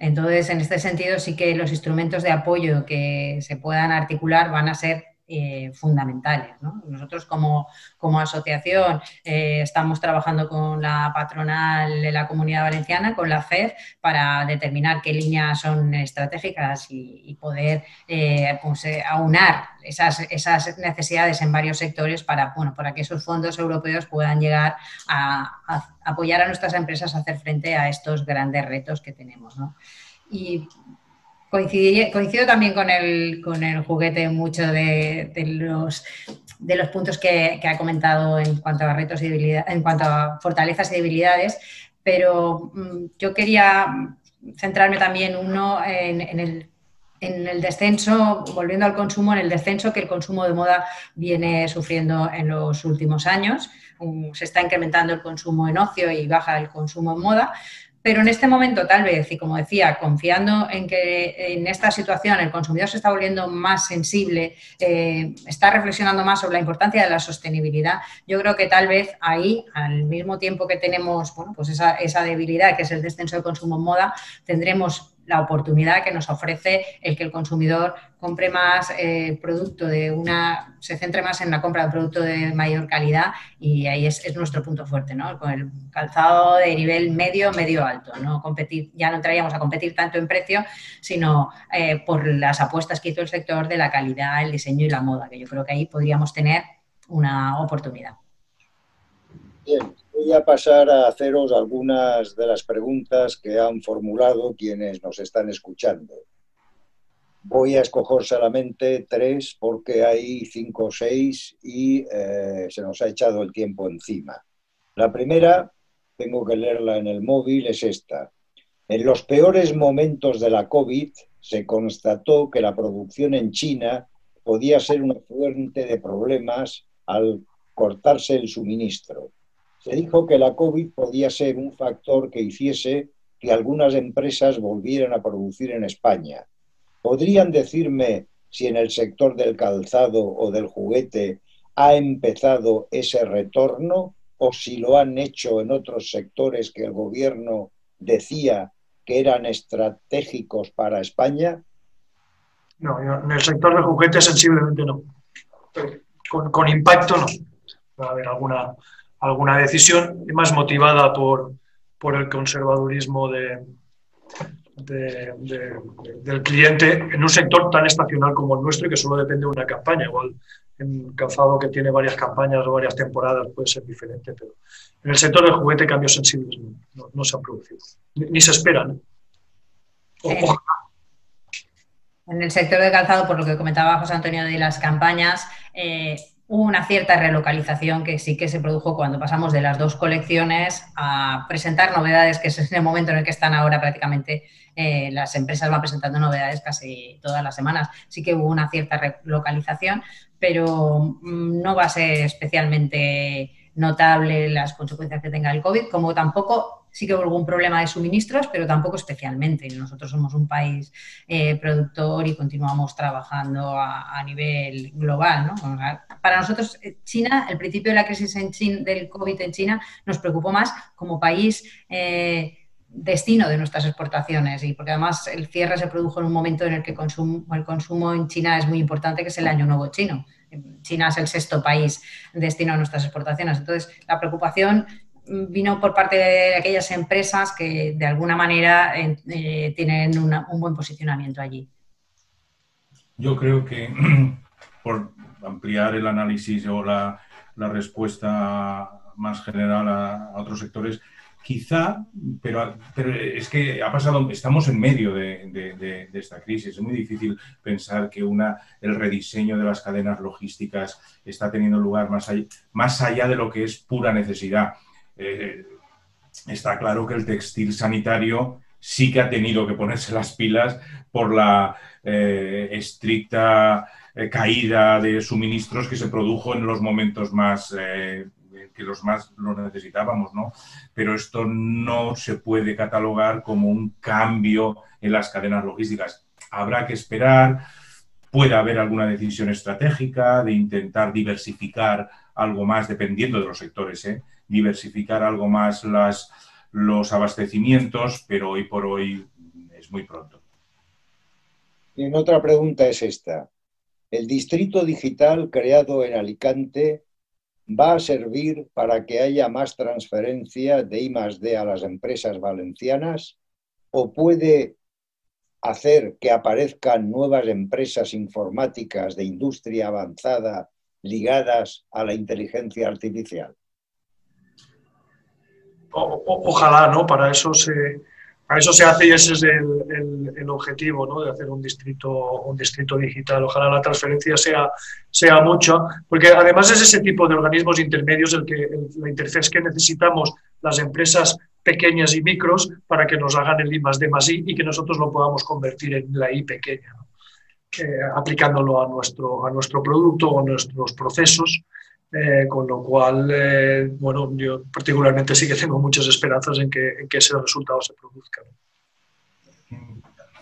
Entonces, en este sentido, sí que los instrumentos de apoyo que se puedan articular van a ser eh, fundamentales. Nosotros como, asociación eh, estamos trabajando con la patronal de la Comunidad Valenciana, con la FED, para determinar qué líneas son estratégicas y, poder eh, pues, aunar esas, esas, necesidades en varios sectores para, bueno, para que esos fondos europeos puedan llegar a, apoyar a nuestras empresas a hacer frente a estos grandes retos que tenemos. Y coincido también con el, con el juguete mucho de, los, de los puntos que, ha comentado en cuanto a retos y debilidades, en cuanto a fortalezas y debilidades, pero mm, yo quería centrarme también uno en, el en el descenso, volviendo al consumo, en el descenso que el consumo de moda viene sufriendo en los últimos años. Se está incrementando el consumo en ocio y baja el consumo en moda, pero en este momento, tal vez, y como decía, confiando en que en esta situación el consumidor se está volviendo más sensible, eh, está reflexionando más sobre la importancia de la sostenibilidad, yo creo que tal vez ahí, al mismo tiempo que tenemos bueno, pues esa, esa debilidad que es el descenso de consumo en moda, tendremos la oportunidad que nos ofrece el que el consumidor compre más eh, producto de una, se centre más en la compra de producto de mayor calidad y ahí es, nuestro punto fuerte, ¿no? Con el calzado de nivel medio, medio alto, ¿no? Competir, ya no entraríamos a competir tanto en precio, sino eh, por las apuestas que hizo el sector de la calidad, el diseño y la moda, que yo creo que ahí podríamos tener una oportunidad. Bien, voy a pasar a haceros algunas de las preguntas que han formulado quienes nos están escuchando. Voy a escoger solamente tres porque hay cinco o seis y eh, se nos ha echado el tiempo encima. La primera tengo que leerla en el móvil, es esta. En los peores momentos de la COVID se constató que la producción en China podía ser una fuente de problemas al cortarse el suministro. Se dijo que la COVID podía ser un factor que hiciese que algunas empresas volvieran a producir en España. ¿Podrían decirme si en el sector del calzado o del juguete ha empezado ese retorno o si lo han hecho en otros sectores que el gobierno decía que eran estratégicos para España? No, en el sector del juguete sensiblemente no. Con, impacto no. Va a haber alguna, alguna decisión más motivada por, por el conservadurismo de, del cliente en un sector tan estacional como el nuestro y que solo depende de una campaña. Igual en calzado que tiene varias campañas o varias temporadas puede ser diferente, pero en el sector del juguete cambios sensibles no, se han producido, ni, se esperan. En el sector de calzado, por lo que comentaba José Antonio de las campañas, eh, una cierta relocalización que sí que se produjo cuando pasamos de las dos colecciones a presentar novedades, que es en el momento en el que están ahora prácticamente eh, las empresas van presentando novedades casi todas las semanas. Sí que hubo una cierta relocalización, pero mm, no va a ser especialmente notable las consecuencias que tenga el COVID, como tampoco sí que hubo algún problema de suministros, pero tampoco especialmente. Nosotros somos un país eh, productor y continuamos trabajando a, nivel global. Para nosotros, eh, China, el principio de la crisis en del COVID en China nos preocupó más como país. Eh, destino de nuestras exportaciones y porque además el cierre se produjo en un momento en el que el consumo en China es muy importante, que es el año nuevo chino. China es el sexto país destino de nuestras exportaciones. Entonces, la preocupación vino por parte de aquellas empresas que de alguna manera eh, tienen un buen posicionamiento allí. Yo creo que por ampliar el análisis o la, respuesta más general a, otros sectores, quizá, pero, pero, es que ha pasado, estamos en medio de, esta crisis. Es muy difícil pensar que una, el rediseño de las cadenas logísticas está teniendo lugar más allá, más allá de lo que es pura necesidad. Eh, está claro que el textil sanitario sí que ha tenido que ponerse las pilas por la eh, estricta eh, caída de suministros que se produjo en los momentos más que los más lo necesitábamos, ¿no? Pero esto no se puede catalogar como un cambio en las cadenas logísticas. Habrá que esperar, puede haber alguna decisión estratégica de intentar diversificar algo más dependiendo de los sectores. Diversificar algo más las, los abastecimientos, pero hoy por hoy es muy pronto. Y otra pregunta es esta. ¿El distrito digital creado en Alicante va a servir para que haya más transferencia de I D a las empresas valencianas o puede hacer que aparezcan nuevas empresas informáticas de industria avanzada ligadas a la inteligencia artificial? Ojalá, ¿no? Para eso se, para eso se hace y ese es el, el, objetivo, ¿no? De hacer un distrito, un distrito digital. Ojalá la transferencia sea, sea mucha, porque además es ese tipo de organismos intermedios el que la interfaz que necesitamos las empresas pequeñas y micros para que nos hagan el I más D más I y que nosotros lo podamos convertir en la I pequeña, eh, aplicándolo a nuestro, a nuestro producto o a nuestros procesos eh, con lo cual, eh, bueno, yo particularmente sí que tengo muchas esperanzas en que, en que ese resultado se produzca.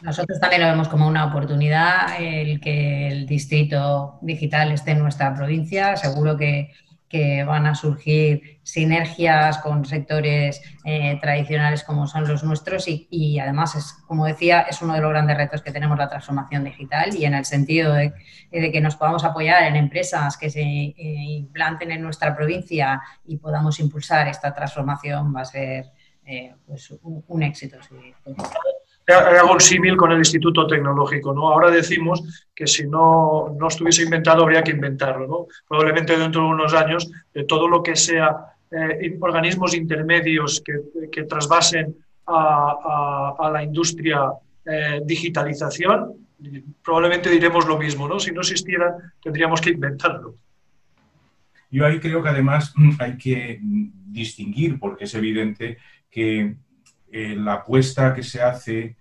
Nosotros también lo vemos como una oportunidad el que el distrito digital esté en nuestra provincia. Seguro que que van a surgir sinergias con sectores eh, tradicionales como son los nuestros y, además, es, como decía, es uno de los grandes retos que tenemos la transformación digital y en el sentido de, que nos podamos apoyar en empresas que se eh, implanten en nuestra provincia y podamos impulsar esta transformación va a ser eh, pues, un, éxito hago un símil con el Instituto Tecnológico. ¿no? Ahora decimos que si no, no estuviese inventado habría que inventarlo. ¿no? Probablemente dentro de unos años, de todo lo que sea eh, organismos intermedios que, que trasvasen a, a, la industria eh, digitalización, probablemente diremos lo mismo. ¿no? Si no existieran, tendríamos que inventarlo. Yo ahí creo que además hay que distinguir, porque es evidente que eh, la apuesta que se hace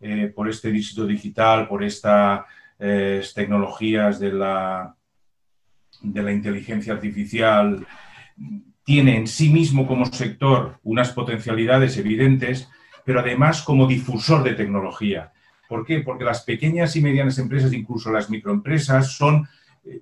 eh, por este distrito digital, por estas eh, tecnologías de la, de la inteligencia artificial, tiene en sí mismo como sector unas potencialidades evidentes, pero además como difusor de tecnología. ¿Por qué? Porque las pequeñas y medianas empresas, incluso las microempresas, son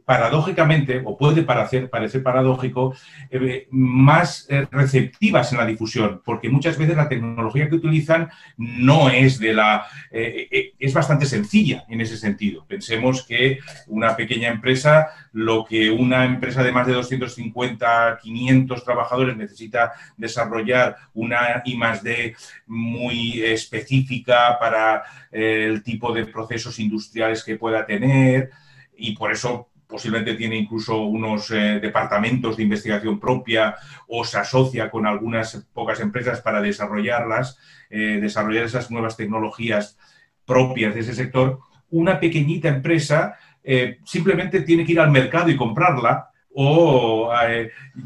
paradójicamente, o puede parecer, parecer paradójico, eh, más eh, receptivas en la difusión, porque muchas veces la tecnología que utilizan no es de la... Eh, es bastante sencilla en ese sentido. Pensemos que una pequeña empresa, lo que una empresa de más de 250, 500 trabajadores necesita desarrollar una I D muy específica para el tipo de procesos industriales que pueda tener, y por eso posiblemente tiene incluso unos eh, departamentos de investigación propia o se asocia con algunas pocas empresas para desarrollarlas, eh, desarrollar esas nuevas tecnologías propias de ese sector, una pequeñita empresa eh, simplemente tiene que ir al mercado y comprarla o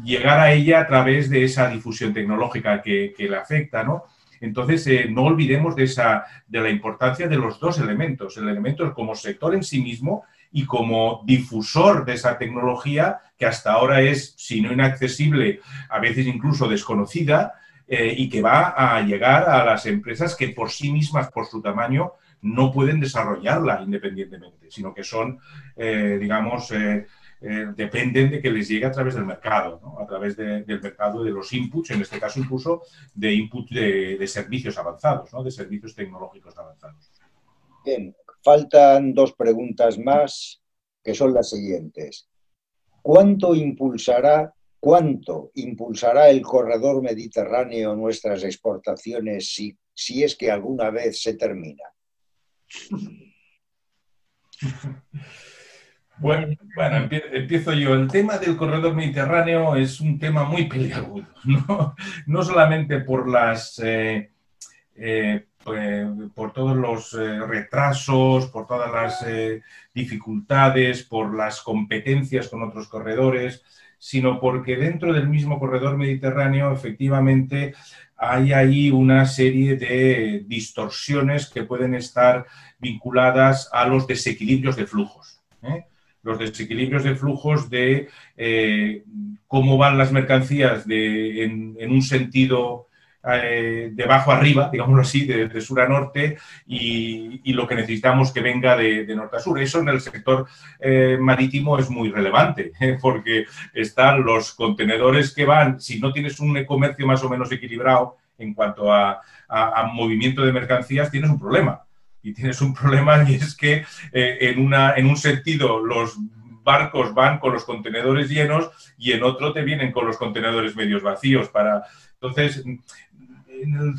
llegar a ella a través de esa difusión tecnológica que, le afecta, ¿no? Entonces, no olvidemos de, esa, de la importancia de los dos elementos, el elemento como sector en sí mismo y como difusor de esa tecnología que hasta ahora es, si no inaccesible, a veces incluso desconocida, eh, y que va a llegar a las empresas que por sí mismas, por su tamaño, no pueden desarrollarla independientemente, sino que son, eh, digamos, eh, dependen de que les llegue a través del mercado, a través del mercado de los inputs, en este caso incluso de input de, servicios avanzados, ¿no? de servicios tecnológicos avanzados. Bien, Faltan dos preguntas más, que son las siguientes. ¿Cuánto impulsará, cuánto impulsará el corredor mediterráneo nuestras exportaciones si, si es que alguna vez se termina? Bueno, bueno, empiezo yo. El tema del corredor mediterráneo es un tema muy peliagudo, no, no solamente por las eh, eh, pues, por todos los eh, retrasos, por todas las eh, dificultades, por las competencias con otros corredores, sino porque dentro del mismo corredor mediterráneo efectivamente hay ahí una serie de distorsiones que pueden estar vinculadas a los desequilibrios de flujos. ¿eh? Los desequilibrios de flujos de cómo van las mercancías en, en un sentido eh, de abajo arriba, digámoslo así, de, sur a norte, y, lo que necesitamos que venga de, norte a sur. Eso en el sector eh, marítimo es muy relevante, ¿eh? porque están los contenedores que van, si no tienes un comercio más o menos equilibrado en cuanto a, movimiento de mercancías, tienes un problema. Y tienes un problema y es que en, una, en un sentido los barcos van con los contenedores llenos y en otro te vienen con los contenedores medios vacíos para entonces en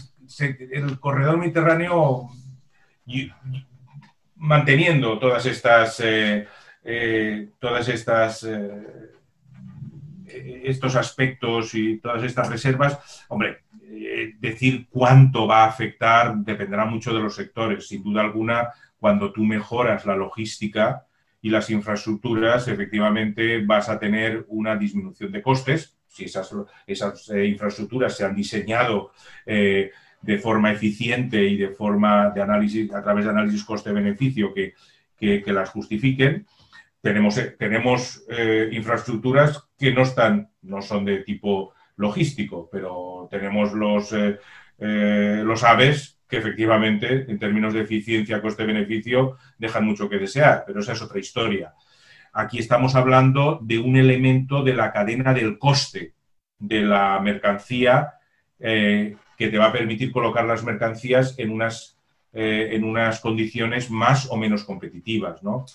el, corredor mediterráneo manteniendo todas estas, eh, eh, todas estas eh, estos aspectos y todas estas reservas, hombre, decir cuánto va a afectar dependerá mucho de los sectores. Sin duda alguna, cuando tú mejoras la logística y las infraestructuras, efectivamente vas a tener una disminución de costes si esas, esas eh, infraestructuras se han diseñado eh, de forma eficiente y de forma de análisis, a través de análisis coste-beneficio que, que, las justifiquen, tenemos, eh, tenemos infraestructuras que no están, no son de tipo logístico, pero tenemos los, los aves que efectivamente, en términos de eficiencia, coste-beneficio, dejan mucho que desear, pero esa es otra historia. Aquí estamos hablando de un elemento de la cadena del coste de la mercancía eh, que te va a permitir colocar las mercancías en unas, eh, en unas condiciones más o menos competitivas. ¿no?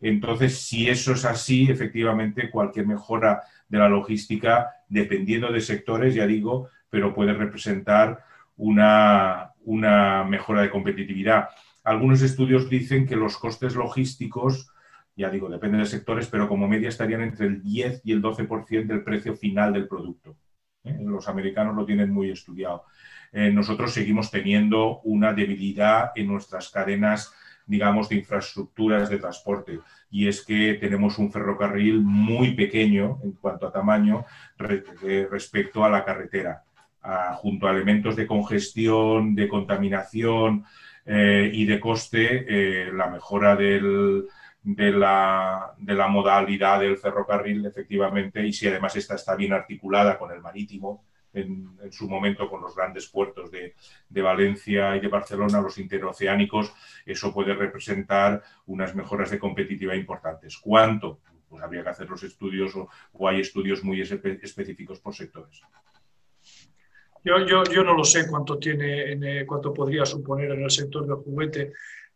Entonces, si eso es así, efectivamente, cualquier mejora de la logística, dependiendo de sectores, ya digo, pero puede representar una, una mejora de competitividad. Algunos estudios dicen que los costes logísticos ya digo, depende de sectores, pero como media estarían entre el 10 y el 12% del precio final del producto. ¿eh? Los americanos lo tienen muy estudiado. Eh, nosotros seguimos teniendo una debilidad en nuestras cadenas digamos, de infraestructuras de transporte. Y es que tenemos un ferrocarril muy pequeño en cuanto a tamaño eh, respecto a la carretera, junto a elementos de congestión, de contaminación y de coste, la mejora del, de la, de la, modalidad del ferrocarril, efectivamente, y si además esta está bien articulada con el marítimo, en, su momento con los grandes puertos de, Valencia y de Barcelona, los interoceánicos, eso puede representar unas mejoras de competitividad importantes. ¿Cuánto? Pues habría que hacer los estudios o, hay estudios muy específicos por sectores. Yo, yo, yo, no lo sé cuánto tiene, en, cuánto podría suponer en el sector del juguete.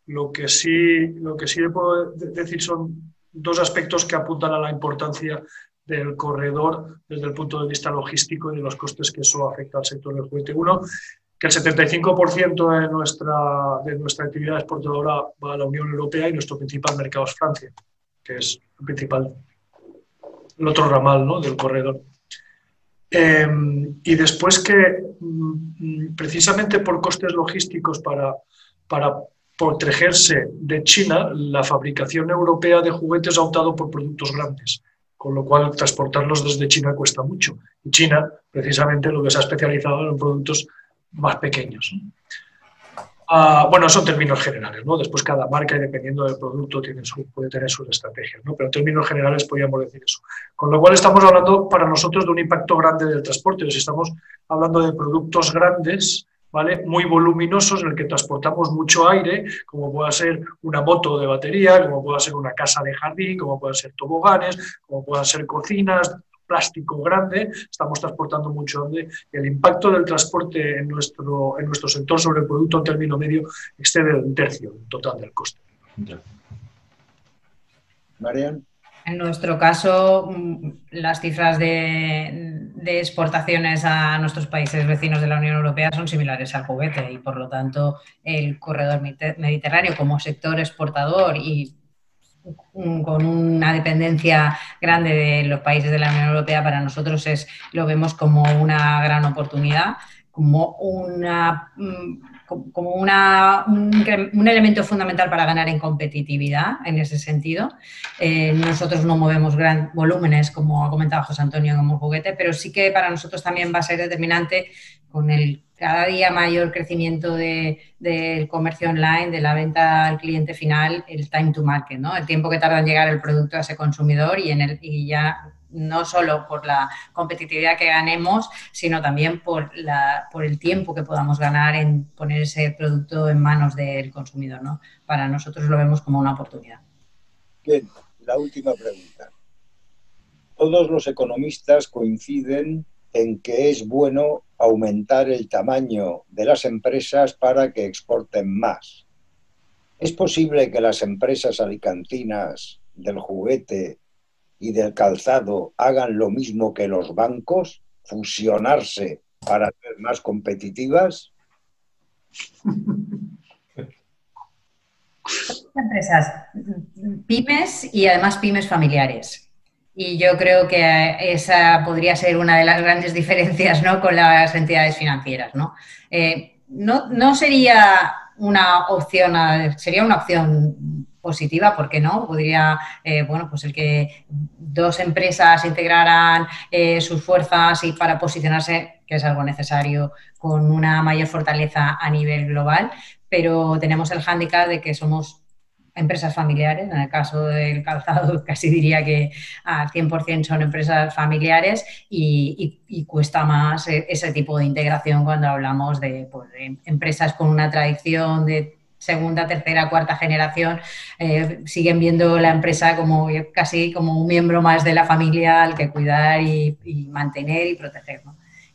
Lo que sí, lo que sí puedo decir son dos aspectos que apuntan a la importancia del corredor desde el punto de vista logístico y de los costes que eso afecta al sector del juguete. Uno, que el 75% de nuestra, de nuestra actividad exportadora va a la Unión Europea y nuestro principal mercado es Francia, que es el principal, el otro ramal ¿no? del corredor. Em, y después que mm, precisamente por costes logísticos para, para protegerse de China, la fabricación europea de juguetes ha optado por productos grandes con lo cual transportarlos desde China cuesta mucho. Y China, precisamente, lo que se ha especializado en productos más pequeños. Ah, bueno, son términos generales, ¿no? Después cada marca, y dependiendo del producto, tiene puede tener sus estrategias, ¿no? Pero en términos generales podríamos decir eso. Con lo cual estamos hablando para nosotros de un impacto grande del transporte. Si estamos hablando de productos grandes, muy voluminosos en el que transportamos mucho aire, como pueda ser una moto de batería, como pueda ser una casa de jardín, como puedan ser toboganes, como puedan ser cocinas, plástico grande, estamos transportando mucho aire el impacto del transporte en nuestro, en nuestro sector sobre el producto en término medio excede un tercio total del coste. Marian. En nuestro caso, mm, las cifras de, exportaciones a nuestros países vecinos de la Unión Europea son similares al juguete y, por lo tanto, el corredor mediterráneo como sector exportador y con una dependencia grande de los países de la Unión Europea, para nosotros es, lo vemos como una gran oportunidad, como una mm, como una, un, elemento fundamental para ganar en competitividad en ese sentido. Eh, nosotros no movemos gran volúmenes, como ha comentado José Antonio, como juguete, pero sí que para nosotros también va a ser determinante con el cada día mayor crecimiento del comercio online, de la venta al cliente final, el time to market, ¿no? el tiempo que tarda en llegar el producto a ese consumidor y, en el, y ya no solo por la competitividad que ganemos, sino también por, la, por el tiempo que podamos ganar en poner ese producto en manos del consumidor. ¿no? Para nosotros lo vemos como una oportunidad. Bien, la última pregunta. Todos los economistas coinciden en que es bueno aumentar el tamaño de las empresas para que exporten más. ¿Es posible que las empresas alicantinas del juguete y del calzado hagan lo mismo que los bancos, fusionarse para ser más competitivas? Empresas, pymes y además pymes familiares. Y yo creo que esa podría ser una de las grandes diferencias ¿no? con las entidades financieras. ¿no? Eh, no, no sería una opción, sería una opción positiva, ¿por qué no? Podría, eh, bueno, pues el que dos empresas integraran eh, sus fuerzas y para posicionarse, que es algo necesario, con una mayor fortaleza a nivel global, pero tenemos el hándicap de que somos empresas familiares, en el caso del calzado casi diría que al 100% son empresas familiares y, cuesta más e, ese tipo de integración cuando hablamos de, pues, de empresas con una tradición de segunda, tercera, cuarta generación, eh, siguen viendo la empresa como casi como un miembro más de la familia al que cuidar y, mantener y proteger.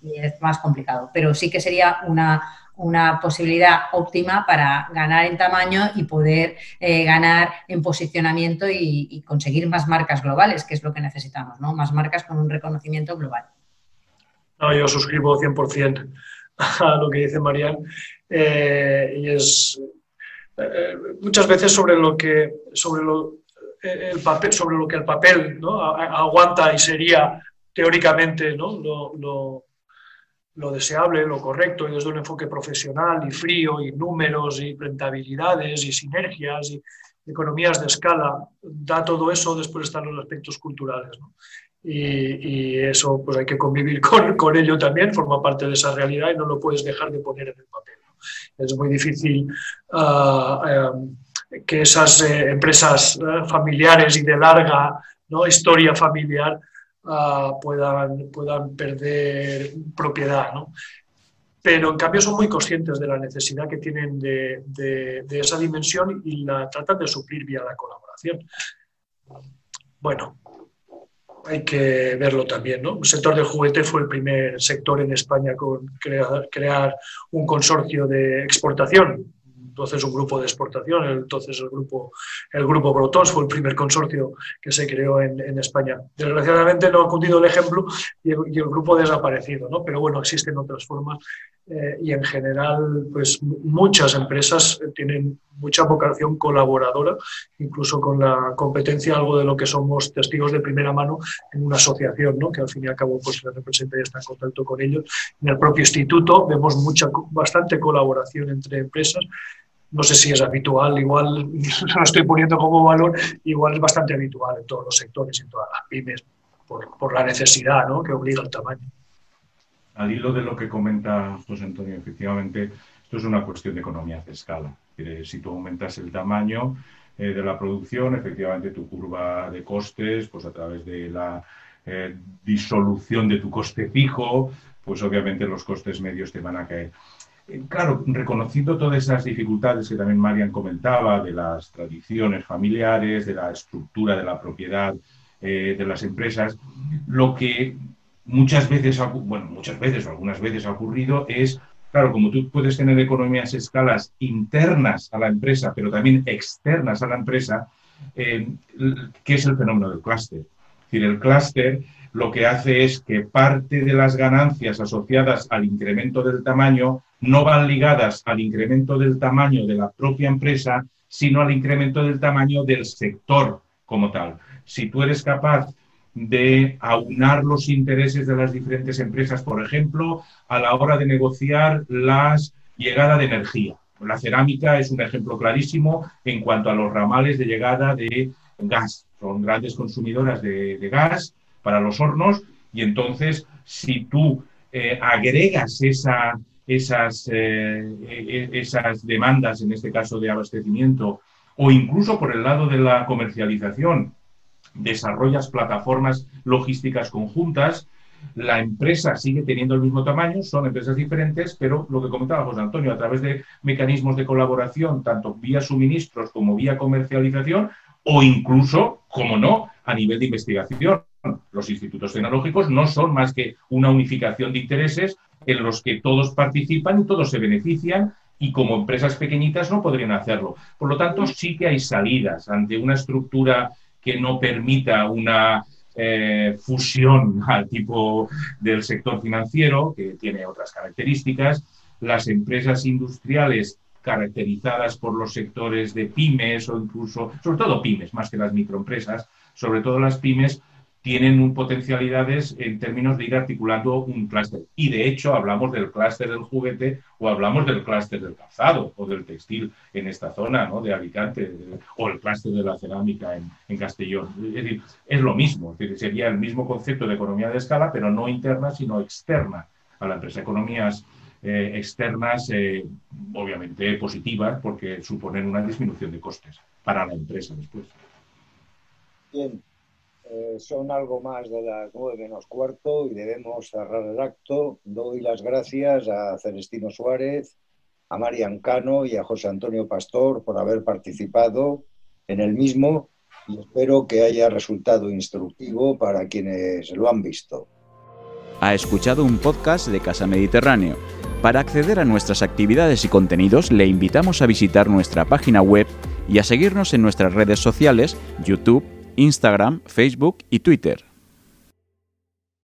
Y es más complicado, pero sí que sería una, una posibilidad óptima para ganar en tamaño y poder eh, ganar en posicionamiento y, conseguir más marcas globales, que es lo que necesitamos, ¿no? Más marcas con un reconocimiento global. No, yo suscribo 100% a lo que dice Marian eh, y es eh, muchas veces sobre lo que sobre eh, el papel sobre lo que el papel ¿no? aguanta y sería teóricamente ¿no? lo, deseable, lo correcto, y desde un enfoque profesional y frío, y números, y rentabilidades, y sinergias, y economías de escala, da todo eso, después están los aspectos culturales. Y, eso pues hay que convivir con, con, ello también, forma parte de esa realidad y no lo puedes dejar de poner en el papel. Es muy difícil ah, eh, que esas eh, empresas eh, familiares y de larga historia familiar ah, puedan, puedan perder propiedad. ¿no? Pero en cambio son muy conscientes de la necesidad que tienen de, de, esa dimensión y la tratan de suplir vía la colaboración. Bueno, hay que verlo también. ¿no? El sector del juguete fue el primer sector en España con crear, crear un consorcio de exportación entonces un grupo de exportación, entonces el grupo, el grupo Protos fue el primer consorcio que se creó en, en España. Desgraciadamente no ha cundido el ejemplo y el, y el, grupo ha desaparecido, ¿no? pero bueno, existen otras formas eh, y en general pues muchas empresas tienen mucha vocación colaboradora, incluso con la competencia, algo de lo que somos testigos de primera mano en una asociación, ¿no? que al fin y al cabo pues, representa y está en contacto con ellos. En el propio instituto vemos mucha, bastante colaboración entre empresas no sé si es habitual, igual lo estoy poniendo como valor, igual es bastante habitual en todos los sectores, en todas las pymes, por, por la necesidad ¿no? que obliga al tamaño. Al hilo de lo que comenta José Antonio, efectivamente, esto es una cuestión de economía de escala. Si tú aumentas el tamaño eh, de la producción, efectivamente tu curva de costes, pues a través de la eh, disolución de tu coste fijo, pues obviamente los costes medios te van a caer. Eh, claro, reconociendo todas esas dificultades que también Marian comentaba, de las tradiciones familiares, de la estructura de la propiedad eh, de las empresas, lo que muchas veces, bueno, muchas veces o algunas veces ha ocurrido es, claro, como tú puedes tener economías escalas internas a la empresa, pero también externas a la empresa, eh, ¿qué es el fenómeno del clúster? Es decir, el clúster lo que hace es que parte de las ganancias asociadas al incremento del tamaño no van ligadas al incremento del tamaño de la propia empresa, sino al incremento del tamaño del sector como tal. Si tú eres capaz de aunar los intereses de las diferentes empresas, por ejemplo, a la hora de negociar la llegada de energía. La cerámica es un ejemplo clarísimo en cuanto a los ramales de llegada de gas. Son grandes consumidoras de, gas para los hornos y entonces si tú eh, agregas esa, esas, eh, e, e, esas demandas, en este caso de abastecimiento, o incluso por el lado de la comercialización, desarrollas plataformas logísticas conjuntas, la empresa sigue teniendo el mismo tamaño, son empresas diferentes, pero lo que comentaba José Antonio, a través de mecanismos de colaboración, tanto vía suministros como vía comercialización, o incluso, como no, a nivel de investigación. Los institutos tecnológicos no son más que una unificación de intereses en los que todos participan y todos se benefician y como empresas pequeñitas no podrían hacerlo. Por lo tanto, sí que hay salidas ante una estructura que no permita una eh, fusión al tipo del sector financiero, que tiene otras características. Las empresas industriales caracterizadas por los sectores de pymes o incluso, sobre todo pymes, más que las microempresas, sobre todo las pymes, tienen potencialidades en términos de ir articulando un clúster. Y de hecho hablamos del clúster del juguete o hablamos del clúster del calzado o del textil en esta zona ¿no? de Alicante o el clúster de la cerámica en, Castellón. Es decir, es lo mismo, sería el mismo concepto de economía de escala, pero no interna, sino externa a la empresa. Economías eh, externas, eh, obviamente positivas, porque suponen una disminución de costes para la empresa después. Bien, eh, son algo más de las nueve menos cuarto y debemos cerrar el acto. Doy las gracias a Celestino Suárez, a Marian Cano y a José Antonio Pastor por haber participado en el mismo y espero que haya resultado instructivo para quienes lo han visto. Ha escuchado un podcast de Casa Mediterráneo. Para acceder a nuestras actividades y contenidos le invitamos a visitar nuestra página web y a seguirnos en nuestras redes sociales, YouTube, Instagram, Facebook y Twitter.